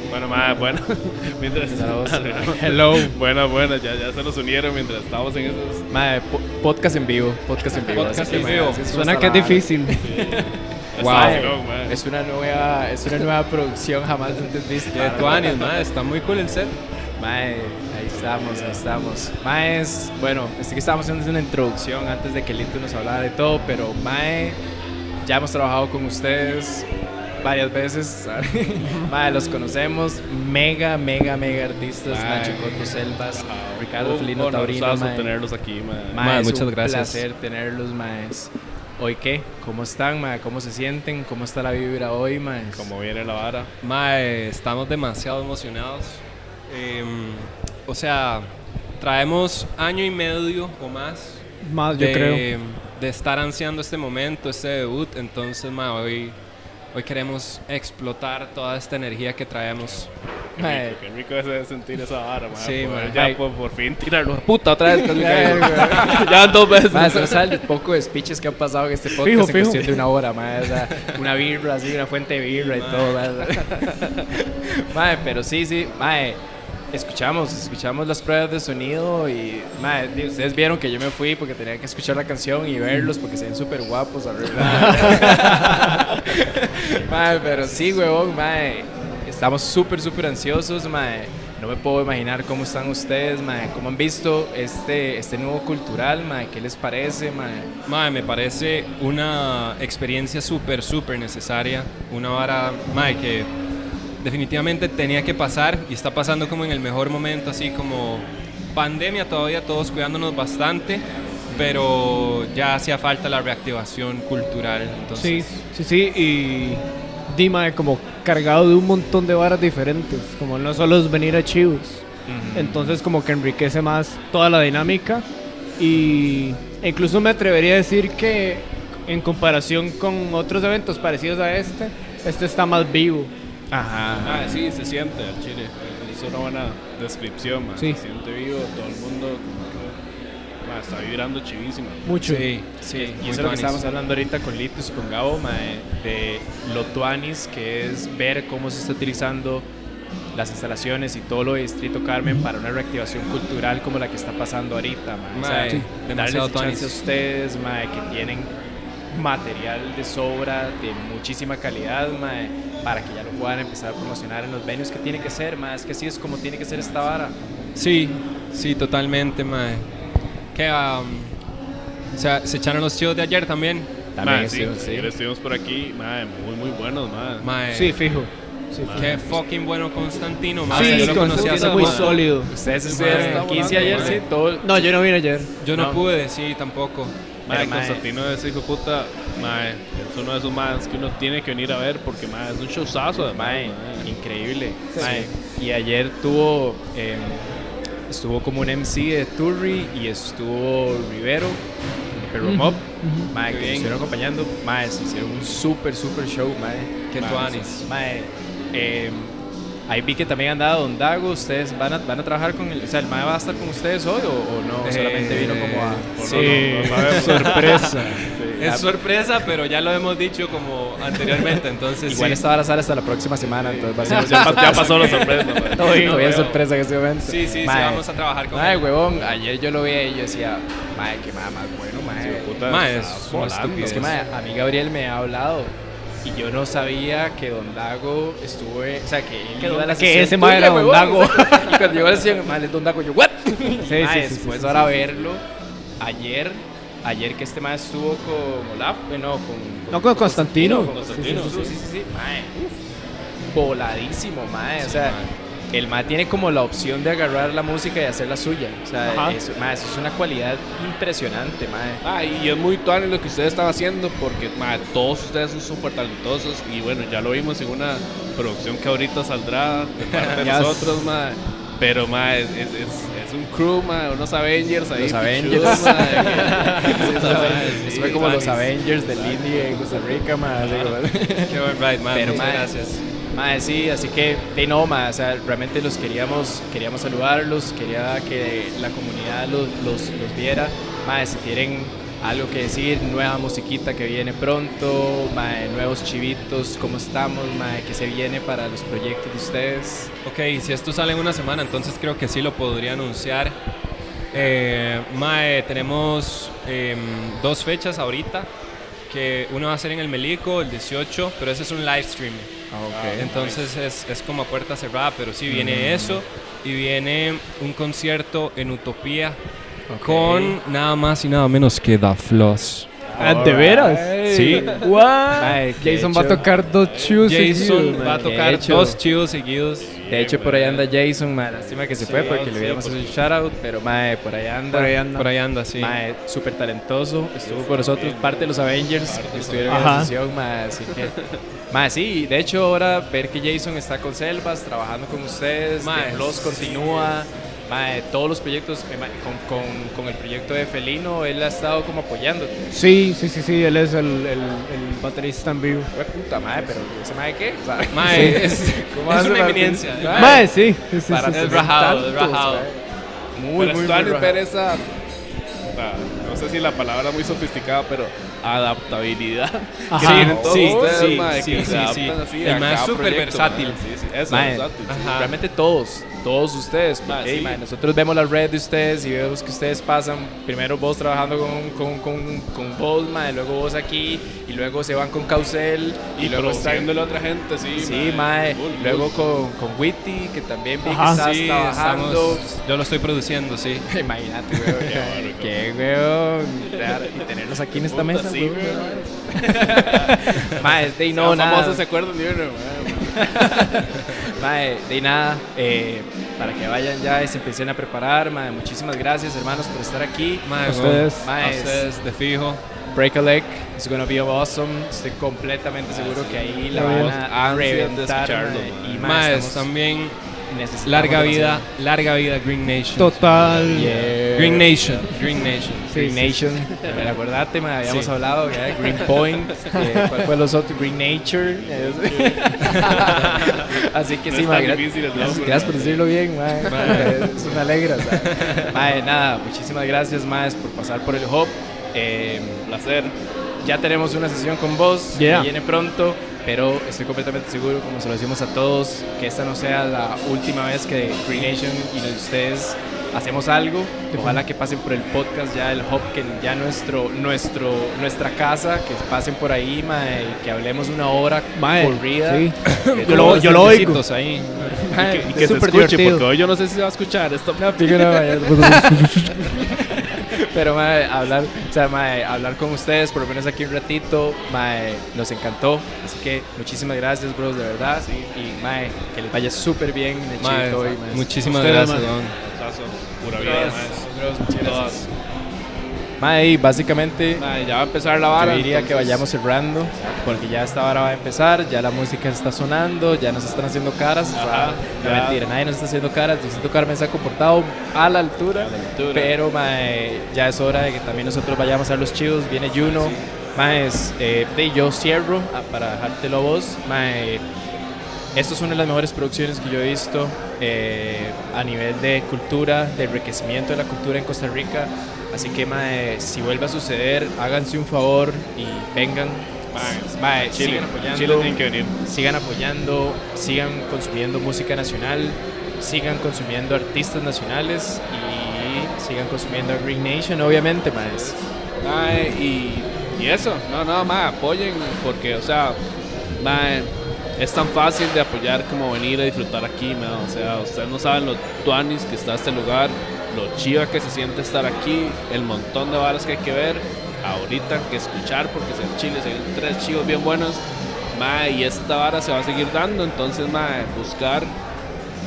Bueno, ma, bueno. mientras Saludos. Hello. Buena, buena, ya, ya se nos unieron mientras estábamos en esos. Mae, po- podcast en vivo, podcast en vivo. Podcast en vivo. Suena que es difícil. Wow. Mae, es una nueva, es una nueva producción jamás antes vista. De Tuanis, ma, está muy cool el set. Mae, ahí estamos, ahí estamos. Mae es, bueno, es que estábamos haciendo una introducción antes de que Lito nos hablara de todo, pero Mae, ya hemos trabajado con ustedes varias veces. Mae, los conocemos, mega, mega, mega artistas, Mae. Nacho Coto Selvas, Ricardo Felino Taurino. honorazo mae. tenerlos aquí, ma. Mae, Mae, es muchas un gracias. placer tenerlos, maes. ¿Hoy qué? ¿Cómo están, mae? ¿Cómo se sienten? ¿Cómo está la vibra hoy, maes? Como viene la vara. Mae, estamos demasiado emocionados. Em, o sea, traemos año y medio o más Más, yo de, creo. de estar ansiando este momento, este debut. Entonces, mae, hoy, hoy queremos explotar toda esta energía que traemos. Qué rico, qué rico es de sentir esa vara, mae. Sí, mae. Ya por, por fin tirarlo. Puta, otra vez Ya dos veces. Mae, ¿sabes el poco de speeches que han pasado en este podcast Fijo, en fijo. cuestión de una hora, mae? O sea, una birra así, una fuente de birra y todo, mae. Mae, pero sí, sí, mae. Escuchamos, escuchamos las pruebas de sonido y, di- ustedes vieron que yo me fui porque tenía que escuchar la canción y verlos porque se ven súper guapos mae, pero sí, huevón, mae. Estamos súper, súper ansiosos, mae. No me puedo imaginar cómo están ustedes, mae. ¿Cómo han visto este, este nuevo cultural, mae? ¿Qué les parece, mae? Mae, me parece una experiencia súper, súper necesaria. Una vara, mae, que definitivamente tenía que pasar y está pasando como en el mejor momento, así como pandemia todavía, todos cuidándonos bastante, pero ya hacía falta la reactivación cultural. Sí, Entonces, sí, sí, y Dima como cargado de un montón de varas diferentes, como no solo es venir a Chivos. Entonces como que enriquece más toda la dinámica y incluso me atrevería a decir que en comparación con otros eventos parecidos a este, este está más vivo. Ajá. Ah, sí, se siente al chile. Es una buena descripción. Sí. Se siente vivo, todo el mundo como que, está vibrando chivísimo. Mucho. sí, Sí, muy y eso es lo que estábamos hablando ahorita con Litus y con Gabo, mae, de lo tuanis, que es ver cómo se está utilizando las instalaciones y todo lo de Distrito Carmen para una reactivación cultural como la que está pasando ahorita, mae. O sea, sí, demasiado chance a ustedes, mae, que tienen material de sobra, de muchísima calidad, mae, para que ya lo puedan empezar a promocionar en los venues que tiene que ser, mae, es que así es como tiene que ser esta vara. Sí, sí, totalmente, mae. Que, um, o sea, se echaron los chivos de ayer también. Mae, sí, sí, sí. ayer estuvimos por aquí, mae, muy, muy buenos, mae. Mae, Sí, fijo. Sí. Qué fucking bueno Constantino, mae. Sí, yo lo conocía hace muy poco. sólido. Ustedes estuvieron en Mae, 15 ayer, sí, todo... No, yo no vine ayer. Yo no, No. pude, sí, tampoco. Mae, mae, Constantino ese hijo de puta, mae, es uno de esos más que uno tiene que venir a ver porque, mae, es un showzazo, Mae, mae. increíble. Mae, Y ayer tuvo, eh, estuvo como un MC de Turri y estuvo Rivero, Perro Mob, mae, Qué que bien. nos estuvieron acompañando. Mae, se hicieron un super, super show, mae. Qué Mae, tuanis. Mae, eh, ahí vi que también andaba Don Dago. ¿Ustedes van a, van a trabajar con el, o sea, el mae va a estar con ustedes hoy o, o no? Solamente vino como a... Sí, sorpresa. Es sorpresa, pero ya lo hemos dicho como anteriormente, entonces Igual sí. esta va a estar hasta la próxima semana, entonces va a ser Ya, ya pasó la sorpresa. Todavía es sorpresa en este momento. Sí, sí, sí, Mae, vamos a trabajar con Mae, huevón, ayer yo lo vi y yo decía, mae, qué mae más bueno, mae. Mae, es. Es que, mae, a mí Gabriel me ha hablado y yo no sabía que Don Dago estuvo, o sea, que él Que iba a la que sesión. Ese mae tuya, era Don Dago. Y cuando llegó la sesión, mae, es Don Dago, yo, ¿what? sí, Mae, sí, sí, después sí, ahora verlo, ayer, ayer que este mae estuvo con Olaf, eh, no, con... No, con Constantino. Con Constantino, sí, sí, sí, sí, mae, uf, voladísimo, mae, o sea... El mae tiene como la opción de agarrar la música y hacer la suya. O sea, Ajá. eso, es una cualidad impresionante, mae. Ah, y es muy tuanes lo que ustedes están haciendo porque mae, todos ustedes son súper talentosos y bueno, ya lo vimos en una producción que ahorita saldrá de parte de nosotros, mae. Pero mae, es, es, es- es un crew, mae, unos Avengers ahí. Los Avengers. que- Sí, fue como los. Avengers del Indie en Costa Rica, como- Qué buen ride, man. Pero, Muchas mae, gracias. Mae, sí, así que, de no, mae, o sea, realmente los queríamos, queríamos saludarlos, quería que la comunidad los, los, los viera. Mae, si tienen algo que decir, nueva musiquita que viene pronto, mae, nuevos chivitos, cómo estamos, mae, que se viene para los proyectos de ustedes. Ok, si esto sale en una semana, entonces creo que sí lo podría anunciar. Eh, tenemos em, dos fechas ahorita. Que uno va a ser en el Melico, el 18, pero ese es un live stream. Entonces es, es como a puerta cerrada, pero sí viene eso. Y viene un concierto en Utopía con nada más y nada menos que Da Floss. Ah, ¿De veras? Sí. What? Mae, qué Jason va a tocar dos chus Jason seguidos, va a man. tocar De hecho. dos chivos seguidos. De hecho, por ahí anda Jason, mae, lástima que se fue porque sí, le hubiéramos hecho un shoutout, pero mae, por ahí anda. Por ahí anda. Por ahí anda, sí. Mae, súper talentoso, estuvo con nosotros, parte de los Avengers que estuvieron en la sesión, mae, así que... Mae, sí, de hecho ahora ver que Jason está con Selvas, trabajando con ustedes, Mae, Los continúa, mae, todos los proyectos, ima- con, con, con el proyecto de Felino, él ha estado como apoyándote. Sí, sí, sí, sí, él es el, el, el baterista en vivo. Fue puta madre, pero ¿ese mae qué? O sea, Mae, es, ¿Cómo es una eminencia. Mae, Mae, sí, sí, sí, para sí, Es sí. rajado, es tantos, rajado. mae. Muy, Pero muy, muy rajado. ver esa, ah, no sé si la palabra es muy sofisticada, pero adaptabilidad. Ajá. Sí, sí, sí, sí, El mae es súper versátil. Realmente todos, todos ustedes. Porque, Ma, sí. mae, nosotros vemos la red de ustedes y vemos que ustedes pasan primero vos trabajando con, con, con, con vos, luego vos aquí, y luego se van con Causel, y, Y luego están. a otra gente, sí. Sí, mae. Luego con, con Witty, que también vi que Ajá. estás Sí, trabajando. estamos, yo lo estoy produciendo, sí. Imagínate, weón. Qué weón. Y tenerlos aquí en esta Puta, mesa, sí, weón. weón. Mae, de ahí No, nada. famosos se acuerdan de uno, mae. Mae, de nada, eh, para que vayan ya y se empiecen a preparar, mae, muchísimas gracias hermanos por estar aquí. Mae, ustedes. Mae, ustedes, de fijo. Break a leg, it's gonna be awesome. Estoy completamente seguro que ahí la van a de reventar. escucharlo, mae, y estamos- también larga vida, demasiado. larga vida Green Nation. Total. Yeah. Green Nation, Green Nation. Green Nation, pero acordate, mae, habíamos Sí. hablado, ya, Green Point, eh, ¿cuál fue los otros? Green Nature. Así que No sí, es gra- difícil gracias, gracias por decirlo bien, mae. Eso me alegra. o sea. Mae, nada, muchísimas gracias, más por pasar por el hub. Eh, Placer. ya tenemos una sesión con vos, Yeah. que viene pronto, pero estoy completamente seguro, como se lo decimos a todos, que esta no sea la última vez que Green Nation y ustedes hacemos algo. Ojalá que pasen por el podcast ya el Hop, que ya nuestro, nuestro, nuestra casa, que pasen por ahí, mae, y que hablemos una hora Mae, corrida. sí. Yo lo- yo lo oigo. ahí. Y que, y que se súper escuche, divertido. porque hoy yo no sé si se va a escuchar esto. Pero mae, hablar, o sea, mae, hablar con ustedes, por lo menos aquí un ratito, mae, nos encantó. Así que muchísimas gracias, bros, de verdad. Y mae, que les vaya súper bien en el Mae, chico hoy, mae. muchísimas Ustedes, gracias, don. Pura vida, mae. bros, muchas Todas. gracias. Mae, básicamente Mae, ya va a empezar la vara. yo diría que entonces- vayamos cerrando, porque ya esta hora va a empezar, ya la música está sonando, ya nos están haciendo caras. o sea, Ajá, no mentira, nadie nos está haciendo caras. Distrito Carmen se ha comportado a la altura, A la altura. pero mae, ya es hora de que también nosotros vayamos a los chivos. Viene Juno, Maes, eh, de yo cierro ah, para dejártelo a vos. Mae, esto es una de las mejores producciones que yo he visto eh, a nivel de cultura, de enriquecimiento de la cultura en Costa Rica. Así que, mae, si vuelve a suceder, háganse un favor y vengan. Mae, Mae, Chile, sigan apoyando. Chile tiene que venir. Sigan apoyando, sigan consumiendo música nacional, sigan consumiendo artistas nacionales y sigan consumiendo a Green Nation, obviamente, maes. Mae, y, y eso, no, no, mae, apoyen, porque, o sea, mae, es tan fácil de apoyar como venir a disfrutar aquí, mae, o sea, ustedes no saben lo tuanis que está este lugar, lo chiva que se siente estar aquí, el montón de balas que hay que ver, ahorita que escuchar, porque en Chile se ven tres chivos bien buenos, mae, y esta vara se va a seguir dando, entonces, mae, buscar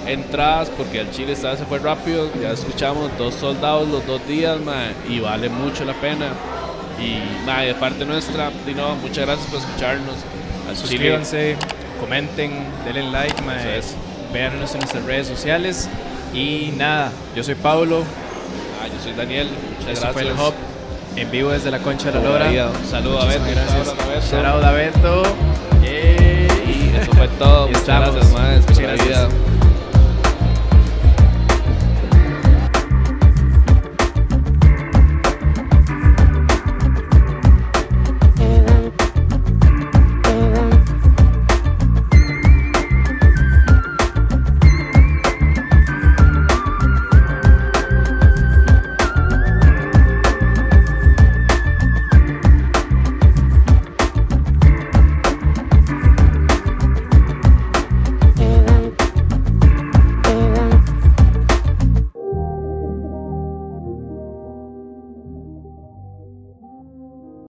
entradas porque el Chile vez se fue rápido. Ya escuchamos dos soldados los dos días, mae, y vale mucho la pena. Y mae, de parte nuestra, di no, muchas gracias por escucharnos. Suscríbanse, comenten, denle like, mae, Eso es. véanos en nuestras redes sociales. Y nada, yo soy Pablo, ah, yo soy Daniel, muchas esto fue el gracias. Hub, en vivo desde la Concha de la Lora. Un saludo a Beto, gracias. abrazo a Beto. Y eso fue todo. Muchas gracias, Muchas gracias.